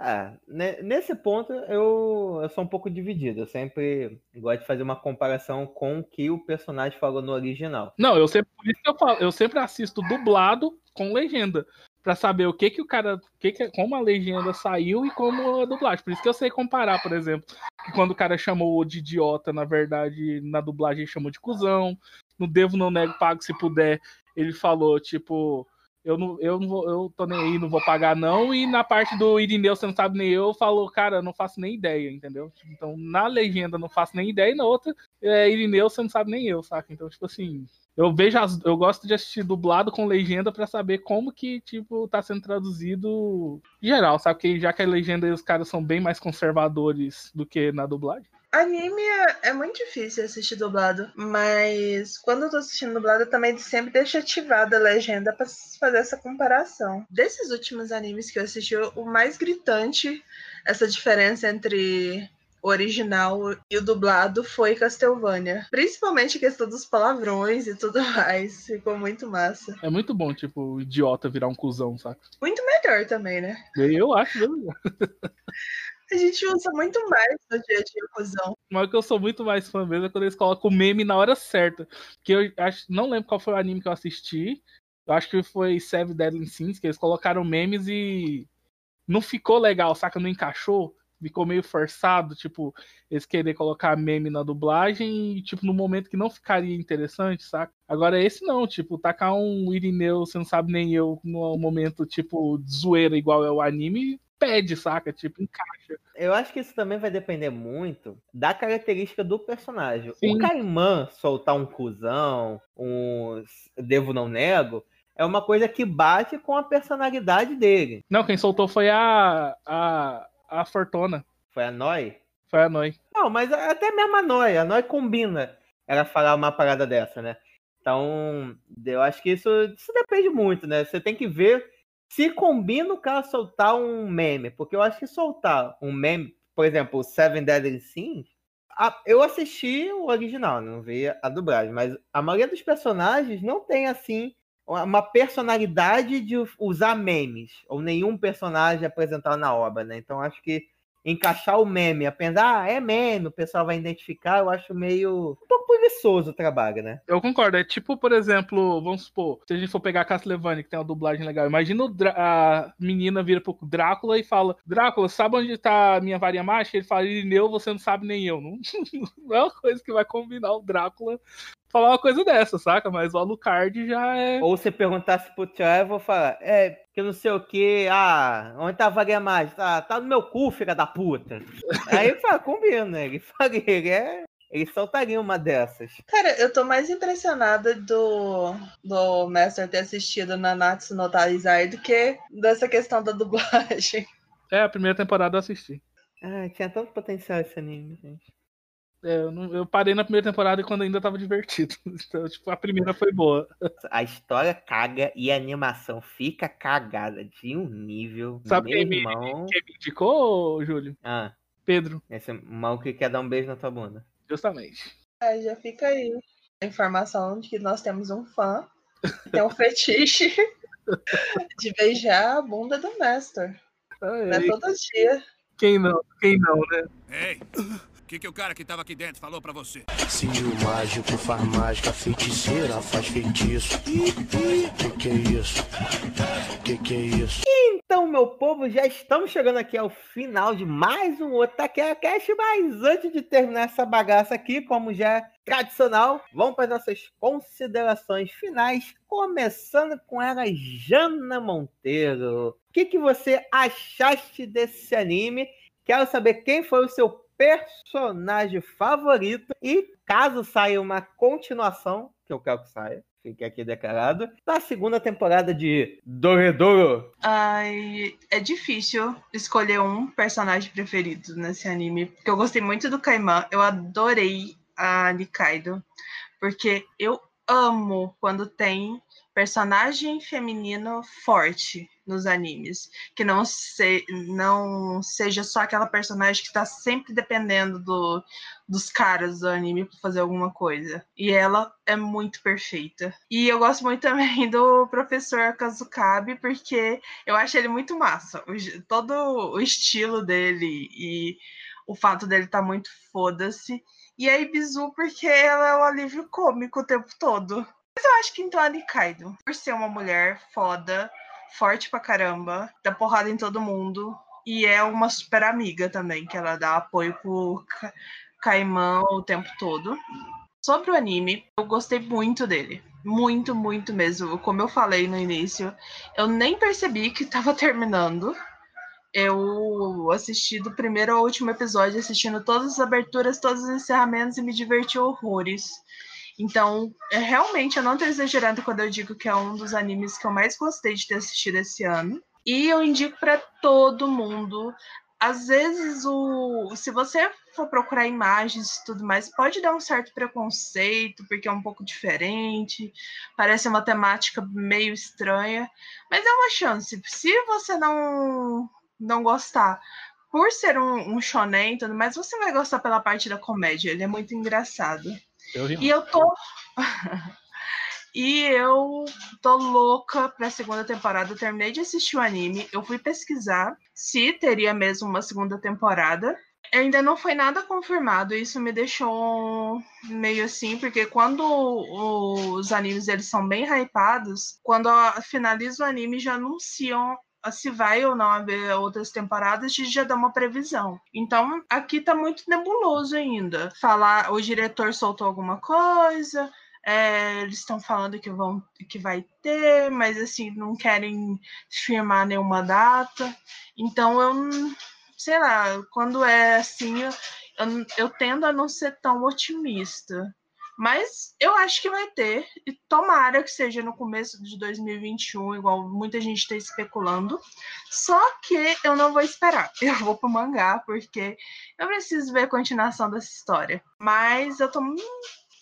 Ah, ne- nesse ponto eu, eu sou um pouco dividido. Eu sempre gosto de fazer uma comparação com o que o personagem falou no original.
Não, eu sempre, por isso que eu falo, eu sempre assisto dublado com legenda. Pra saber o que que o cara. Que que, como a legenda saiu e como a dublagem. Por isso que eu sei comparar, por exemplo. Que quando o cara chamou de idiota, na verdade, na dublagem ele chamou de cuzão. No Devo Não Nego Pago Se Puder, ele falou, tipo. Eu não, eu não vou, eu tô nem aí, não vou pagar, não. E na parte do Irineu, você não sabe nem eu, falou, cara, não faço nem ideia, entendeu? Então, na legenda, não faço nem ideia, e na outra, é, Irineu, você não sabe nem eu, saca? Então, tipo assim, eu vejo as, eu gosto de assistir dublado com legenda pra saber como que tipo tá sendo traduzido geral, sabe? Porque já que a legenda e os caras são bem mais conservadores do que na dublagem.
Anime é, é muito difícil assistir dublado, mas quando eu tô assistindo dublado, eu também sempre deixo ativada a legenda pra fazer essa comparação. Desses últimos animes que eu assisti, o mais gritante, essa diferença entre original e o dublado foi Castlevania. Principalmente a questão dos palavrões e tudo mais. Ficou muito massa.
É muito bom, tipo, o idiota virar um cuzão, saca?
Muito melhor também, né?
Eu acho, né?
A gente usa muito mais no dia a dia, cuzão.
Mas que eu sou muito mais fã mesmo é quando eles colocam o meme na hora certa. Que eu acho, não lembro qual foi o anime que eu assisti. Eu acho que foi Seven Deadly Sins, que eles colocaram memes e não ficou legal, saca? Não encaixou. Ficou meio forçado, tipo, eles querer colocar meme na dublagem e, tipo, no momento que não ficaria interessante, saca? Agora esse não, tipo, tacar um Irineu, você não sabe nem eu, no momento, tipo, zoeira igual é o anime, pede, saca? Tipo, encaixa.
Eu acho que isso também vai depender muito da característica do personagem.
Sim.
O Caimã soltar um cuzão, um devo não nego, é uma coisa que bate com a personalidade dele.
Não, quem soltou foi a. a. a Fortuna.
Foi a Noi?
Foi a Noi.
Não, mas até mesmo a Noi, a Noi combina ela falar uma parada dessa, né? Então, eu acho que isso, isso depende muito, né? Você tem que ver se combina o cara soltar um meme, porque eu acho que soltar um meme, por exemplo, o Seven Deadly Sins, a- eu assisti o original, não vi a dublagem, mas a maioria dos personagens não tem assim uma personalidade de usar memes, ou nenhum personagem apresentado na obra, né? Então acho que encaixar o meme, apenas, ah, é meme, o pessoal vai identificar, eu acho meio um pouco preguiçoso o trabalho, né?
Eu concordo. É tipo, por exemplo, vamos supor, se a gente for pegar a Castlevania, que tem uma dublagem legal, imagina a menina vira pro Drácula e fala: Drácula, sabe onde tá a minha varinha mágica? Ele fala: Irineu, você não sabe nem eu. Não, (laughs) não é uma coisa que vai combinar o Drácula falar uma coisa dessa, saca? Mas o Alucard já é.
Ou se perguntasse pro vou falar, é, que não sei o que, ah, onde tá a varinha mágica? Tá, tá no meu cu, filha da puta. Aí fala, combina, né? Ele faria, ele é. Ele soltaria uma dessas.
Cara, eu tô mais impressionada do, do Master ter assistido Nanatsu no Taizai do que dessa questão da dublagem.
É, a primeira temporada eu assisti.
Ah, tinha tanto potencial esse anime, gente.
É, eu, não- eu parei na primeira temporada quando ainda tava divertido. (laughs) Então, tipo, a primeira foi boa.
A história caga e a animação fica cagada de um nível.
Sabe quem me-
irmão.
Quem me indicou, Júlio?
Ah,
Pedro,
esse maluco que quer dar um beijo na tua bunda.
justamente.
É, já fica aí a informação de que nós temos um fã que tem um (laughs) fetiche de beijar a bunda do.
Ai,
Não é todo dia.
Quem não? Quem não, né?
Ei, que, que o cara que tava aqui dentro falou pra você?
Se o mágico faz mágica, a feiticeira faz feitiço. Que que é isso? Que que é isso?
Então, meu povo, já estamos chegando aqui ao final de mais um Otaquera Cast, mas antes de terminar essa bagaça aqui, como já é tradicional, vamos para as nossas considerações finais, começando com ela, Jana Monteiro. O que, que você achaste desse anime? Quero saber quem foi o seu personagem favorito. E caso saia uma continuação, que eu quero que saia, fique aqui declarado, da segunda temporada de Doredoro.
Ai, é difícil escolher um personagem preferido nesse anime, porque eu gostei muito do Kaiman, eu adorei a Nikaido, porque eu amo quando tem personagem feminino forte nos animes, que não, se, não seja só aquela personagem que tá sempre dependendo do, dos caras do anime para fazer alguma coisa. E ela é muito perfeita. E eu gosto muito também do professor Kazukabe, porque eu acho ele muito massa. O todo o estilo dele e o fato dele estar muito foda-se. E a Ibizu, porque ela é o alívio cômico o tempo todo. Mas eu acho que então a Nikaido, por ser uma mulher foda, forte pra caramba, dá porrada em todo mundo. E é uma super amiga também, que ela dá apoio pro Ka- Kaiman o tempo todo. Sobre o anime, eu gostei muito dele. Muito, muito mesmo. Como eu falei no início, eu nem percebi que tava terminando. Eu assisti do primeiro ao último episódio, assistindo todas as aberturas, todos os encerramentos e me diverti horrores. Então, é, realmente, eu não tô exagerando quando eu digo que é um dos animes que eu mais gostei de ter assistido esse ano. E eu indico pra todo mundo. Às vezes, o, se você for procurar imagens e tudo mais, pode dar um certo preconceito, porque é um pouco diferente, parece uma temática meio estranha, mas é uma chance. Se você não, não gostar por ser um, um shonen e tudo mais, você vai gostar pela parte da comédia. Ele é muito engraçado.
Eu
E eu tô. (laughs) E eu tô louca pra segunda temporada. Eu terminei de assistir o anime. Eu fui pesquisar se teria mesmo uma segunda temporada. Ainda não foi nada confirmado. Isso me deixou meio assim, porque quando os animes eles são bem hypados, quando finaliza o anime já anunciam se vai ou não haver outras temporadas, a gente já dá uma previsão. Então, aqui tá muito nebuloso ainda. Falar, o diretor soltou alguma coisa, é, eles estão falando que vão que vai ter, mas assim, não querem firmar nenhuma data. Então eu sei lá, quando é assim, eu, eu, eu tendo a não ser tão otimista. Mas eu acho que vai ter, e tomara que seja no começo de 2021, igual muita gente está especulando. Só que eu não vou esperar, (laughs) eu vou pro mangá, porque eu preciso ver a continuação dessa história. Mas eu tô,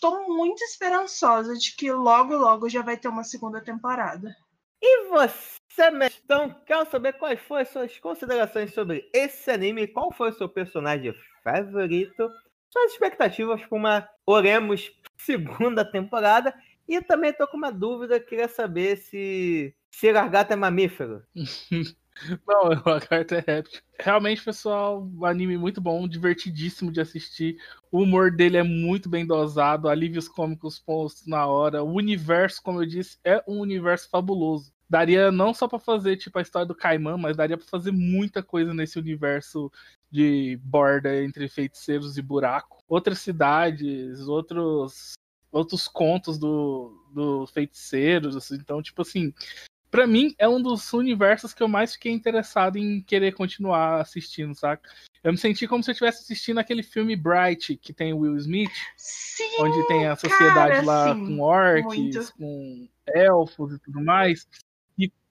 tô muito esperançosa de que logo, logo já vai ter uma segunda temporada.
E você, Mestão, quer saber quais foram as suas considerações sobre esse anime? Qual foi o seu personagem favorito? Suas expectativas para uma Oremos segunda temporada. E também tô com uma dúvida, queria saber se se lagarto é mamífero. (laughs)
Não, o lagarto é réptil. Realmente, pessoal, um anime muito bom, divertidíssimo de assistir. O humor dele é muito bem dosado, alívios cômicos postos na hora. O universo, como eu disse, é um universo fabuloso. Daria não só para fazer tipo a história do Caimã, mas daria para fazer muita coisa nesse universo de borda entre feiticeiros e buraco. Outras cidades, outros outros contos do, do feiticeiros, assim. então tipo assim, para mim é um dos universos que eu mais fiquei interessado em querer continuar assistindo, saca? Eu me senti como se eu estivesse assistindo aquele filme Bright que tem o Will Smith,
Sim,
onde tem a sociedade
cara,
lá
sim,
com orcs,
muito.
com elfos e tudo mais.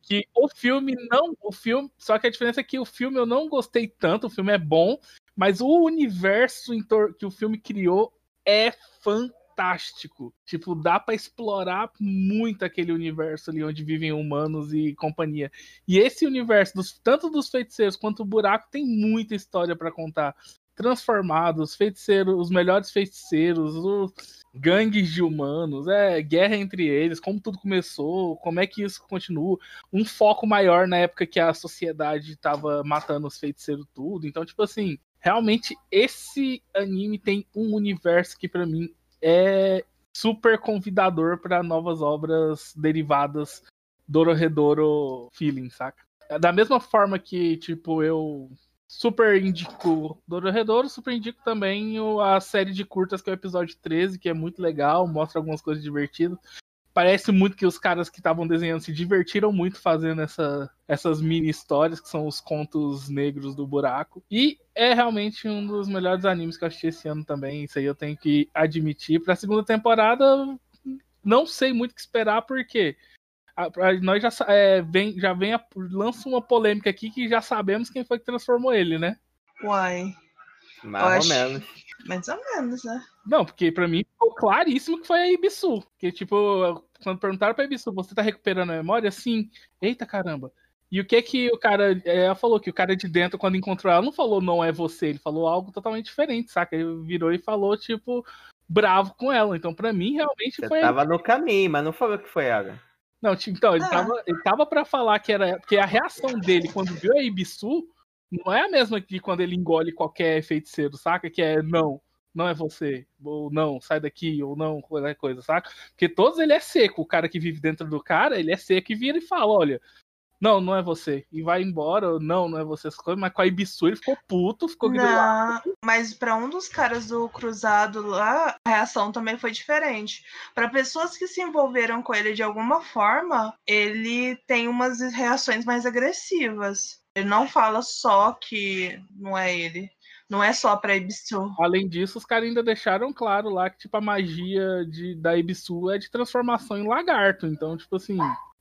Que o filme não, o filme, só que a diferença é que o filme eu não gostei tanto, o filme é bom, mas o universo que o filme criou é fantástico. Tipo, dá pra explorar muito aquele universo ali onde vivem humanos e companhia. E esse universo, dos, tanto dos feiticeiros quanto o buraco, tem muita história pra contar. Transformados, feiticeiros, os melhores feiticeiros, os gangues de humanos, é guerra entre eles, como tudo começou, como é que isso continua, um foco maior na época que a sociedade estava matando os feiticeiros tudo. Então, tipo assim, realmente esse anime tem um universo que pra mim é super convidador para novas obras derivadas Dororedoro feeling, saca? Da mesma forma que, tipo, eu super indico Dororedoro, super indico também a série de curtas que é o episódio 13, que é muito legal, mostra algumas coisas divertidas. Parece muito que os caras que estavam desenhando se divertiram muito fazendo essa, essas mini histórias, que são os contos negros do buraco. E é realmente um dos melhores animes que eu assisti esse ano também. Isso aí eu tenho que admitir. Pra segunda temporada, não sei muito o que esperar, porque a- a- nós já, é, vem, já vem a, lança uma polêmica aqui que já sabemos quem foi que transformou ele, né?
Uai,
Mais ou menos.
mais ou menos, né?
Não, porque pra mim ficou claríssimo que foi a Ibisu. Que, tipo, quando perguntaram pra Ibisu, você tá recuperando a memória? Sim. Eita caramba. E o que que o cara. é, Ela falou que o cara de dentro, quando encontrou ela, não falou não é você, ele falou algo totalmente diferente, saca? Ele virou e falou, tipo, bravo com ela. Então, pra mim, realmente
Você
foi.
tava no caminho, mas não falou que foi ela.
Não, então, ele,
Ah.
tava, ele tava pra falar que era. Porque a reação dele quando viu a Ibisu não é a mesma que quando ele engole qualquer feiticeiro, saca? Que é não, não é você, ou não, sai daqui, ou não, qualquer coisa, saca? Porque todos ele é seco. O cara que vive dentro do cara, ele é seco e vira e fala: olha. Não, não é você. E vai embora, não, não é você. Mas com a Ibisu ele ficou puto, ficou grilado.
Não, mas para um dos caras do cruzado lá, a reação também foi diferente. Para pessoas que se envolveram com ele de alguma forma, ele tem umas reações mais agressivas. Ele não fala só que não é ele. Não é só pra Ibisu.
Além disso, os caras ainda deixaram claro lá que, tipo, a magia de, da Ibisu é de transformação em lagarto. Então, tipo assim,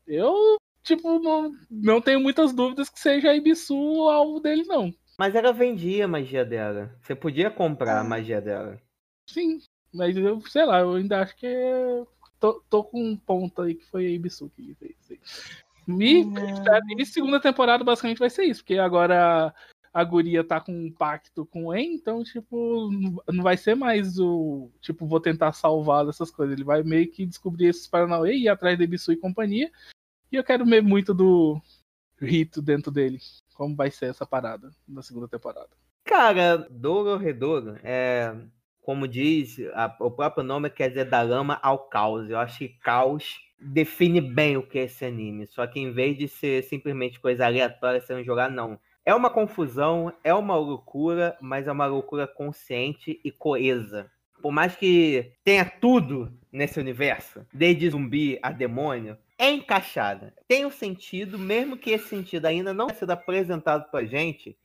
eu, tipo, não, não tenho muitas dúvidas que seja a Ibisu o alvo dele, não.
Mas ela vendia a magia dela. Você podia comprar a
Ah.
magia dela.
Sim, mas eu, sei lá, eu ainda acho que é... tô, tô com um ponto aí que foi a Ibisu que fez isso aí. E,
Não.
e segunda temporada basicamente vai ser isso, porque agora a guria tá com um pacto com o En, então, tipo, não vai ser mais o. Tipo, vou tentar salvar dessas coisas. Ele vai meio que descobrir esses Paranauê e ir atrás de Bisu e companhia. E eu quero ver muito do rito dentro dele. Como vai ser essa parada na segunda temporada.
Cara, Douro Redouro é. Como diz, a- o próprio nome quer dizer da lama ao caos. Eu acho que caos define bem o que é esse anime. Só que em vez de ser simplesmente coisa aleatória sendo jogada, não. É uma confusão, é uma loucura, mas é uma loucura consciente e coesa. Por mais que tenha tudo nesse universo, desde zumbi a demônio, é encaixada. Tem um sentido, mesmo que esse sentido ainda não tenha sido apresentado pra gente,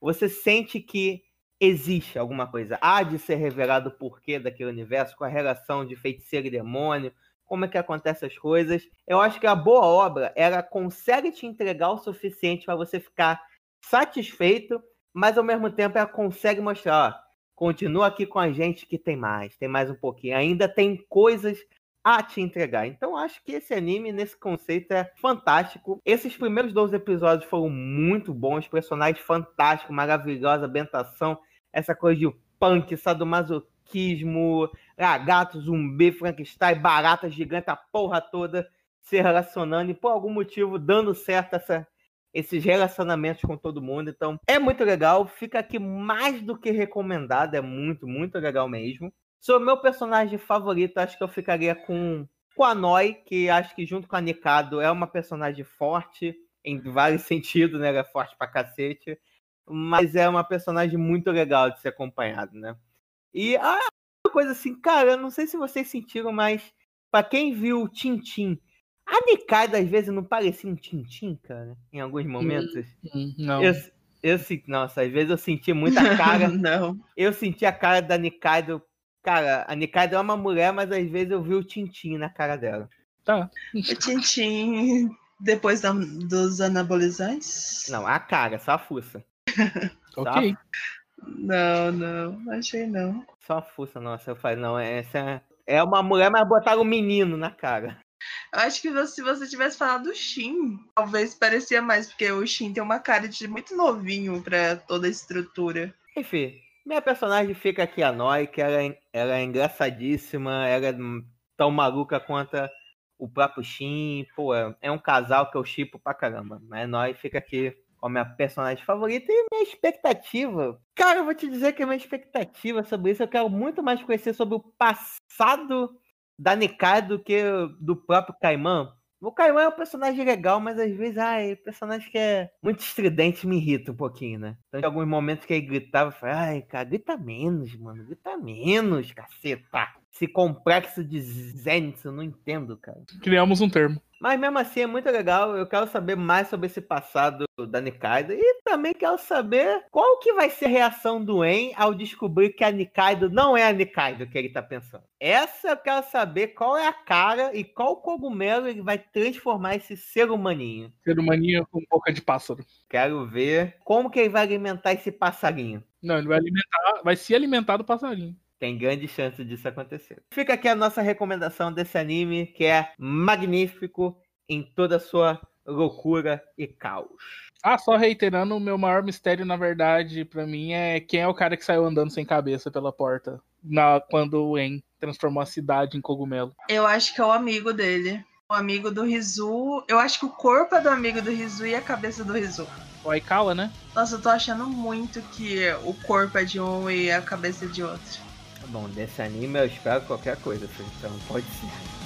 você sente que existe alguma coisa. Há de ser revelado o porquê daquele universo, com a relação de feiticeiro e demônio, como é que acontecem as coisas. Eu acho que a boa obra, ela consegue te entregar o suficiente para você ficar satisfeito, mas ao mesmo tempo ela consegue mostrar, ó, continua aqui com a gente que tem mais, tem mais um pouquinho, ainda tem coisas a te entregar. Então acho que esse anime, nesse conceito, é fantástico. Esses primeiros 12 episódios foram muito bons, personagens fantásticos, maravilhosa ambientação, essa coisa de punk, sadomasoquismo, ah, gato, zumbi, Frankenstein, barata gigante, a porra toda se relacionando e por algum motivo dando certo essa, esses relacionamentos com todo mundo. Então é muito legal, fica aqui mais do que recomendado, é muito, muito legal mesmo. Sobre meu personagem favorito, acho que eu ficaria com, com a Noi, que acho que junto com a Nikado é uma personagem forte, em vários (laughs) sentidos, né? Ela é forte pra cacete. Mas é uma personagem muito legal de ser acompanhado, né? E ah, uma coisa assim, cara, eu não sei se vocês sentiram, mas pra quem viu o Tintim, a Nikado às vezes não parecia um Tintim, cara, em alguns momentos.
Hum, não.
Eu, eu senti, nossa, às vezes eu senti muita (laughs) cara.
não.
eu senti a cara da Nikaido. Cara, a Nikaido é uma mulher, mas às vezes eu vi o Tintim na cara dela.
Tá.
O Tintin, depois da- dos anabolizantes?
Não, a cara, só a fuça. (laughs)
Ok.
Não, não, achei não.
Só a fuça, nossa. Eu falei, não, essa é uma mulher, mas botaram um menino na cara.
Eu acho que você- se você tivesse falado do Shin, talvez parecia mais, porque o Shin tem uma cara de muito novinho pra toda a estrutura.
Enfim, minha personagem fica aqui a Noi, que ela é, ela é engraçadíssima, ela é tão maluca quanto o próprio Shin. Pô, é é um casal que eu chipo pra caramba. Mas Noi fica aqui como minha personagem favorita e minha expectativa. Cara, eu vou te dizer que a minha expectativa sobre isso, eu quero muito mais conhecer sobre o passado da Nikai do que do próprio Kaiman. O Kaiman é um personagem legal, mas às vezes, ai, personagem que é muito estridente me irrita um pouquinho, né? Então, em alguns momentos que ele gritava, eu falei, ai, cara, grita menos, mano, grita menos, caceta. Esse complexo de Zenitsu, eu não entendo, cara.
Criamos um termo.
Mas mesmo assim é muito legal. Eu quero saber mais sobre esse passado da Nikaido. E também quero saber qual que vai ser a reação do En ao descobrir que a Nikaido não é a Nikaido que ele tá pensando. Essa eu quero saber qual é a cara e qual cogumelo ele vai transformar esse ser humaninho.
Ser humaninho com boca de pássaro.
Quero ver como que ele vai alimentar esse passarinho.
Não, ele vai alimentar, vai se alimentar do passarinho.
Tem grande chance disso acontecer. Fica aqui a nossa recomendação desse anime, que é magnífico em toda a sua loucura e caos.
Ah, só reiterando, o meu maior mistério, na verdade, pra mim, é quem é o cara que saiu andando sem cabeça pela porta na, quando o En transformou a cidade em cogumelo.
Eu acho que é o amigo dele. O amigo do Rizu. Eu acho que o corpo é do amigo do Rizu e a cabeça do Rizu.
O Aikawa, né?
Nossa, eu tô achando muito que o corpo é de um e a cabeça é de outro.
Bom, desse anime eu espero qualquer coisa, filho, então pode ser.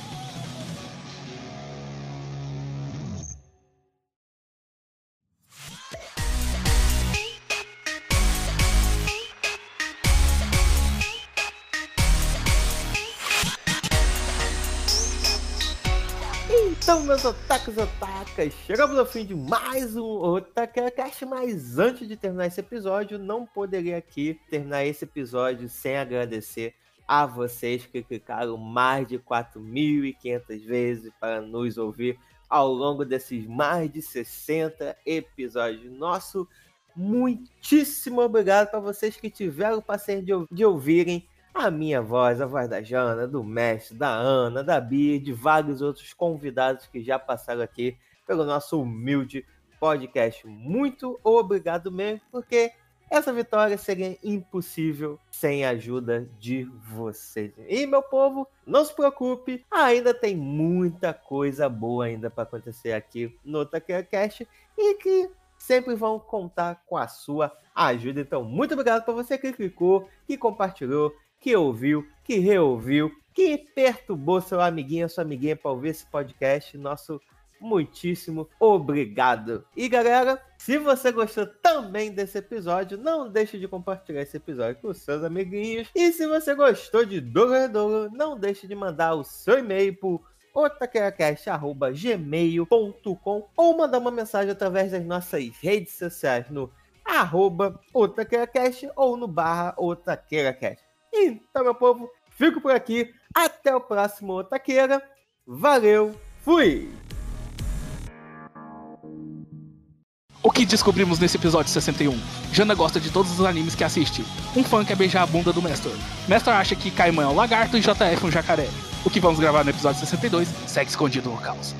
Então, meus otakus otakas, chegamos ao fim de mais um Otakacast, mas antes de terminar esse episódio, não poderia aqui terminar esse episódio sem agradecer a vocês que clicaram mais de 4.500 vezes para nos ouvir ao longo desses mais de 60 episódios. Nosso muitíssimo obrigado para vocês que tiveram o paciência de, de ouvirem a minha voz, a voz da Jana, do Mestre, da Ana, da Bia e de vários outros convidados que já passaram aqui pelo nosso humilde podcast. Muito obrigado mesmo, porque essa vitória seria impossível sem a ajuda de vocês. E meu povo, não se preocupe, ainda tem muita coisa boa ainda para acontecer aqui no TaqueraCast e que sempre vão contar com a sua ajuda. Então, muito obrigado para você que clicou, que compartilhou, que ouviu, que reouviu, que perturbou seu amiguinho, sua amiguinha para ouvir esse podcast. Nosso muitíssimo obrigado. E galera, se você gostou também desse episódio, não deixe de compartilhar esse episódio com seus amiguinhos. E se você gostou de Dogador, não deixe de mandar o seu e-mail pro otaqueracast.gmail.com ou mandar uma mensagem através das nossas redes sociais no arroba ou no barra otaqueracast. Então, meu povo, fico por aqui. Até o próximo Otaqueira. Valeu, fui!
O que descobrimos nesse episódio 61? Jana gosta de todos os animes que assiste. Um fã quer beijar a bunda do Mestor. Mestor acha que Caimã é um lagarto e JF um jacaré. O que vamos gravar no episódio 62 segue escondido no caos.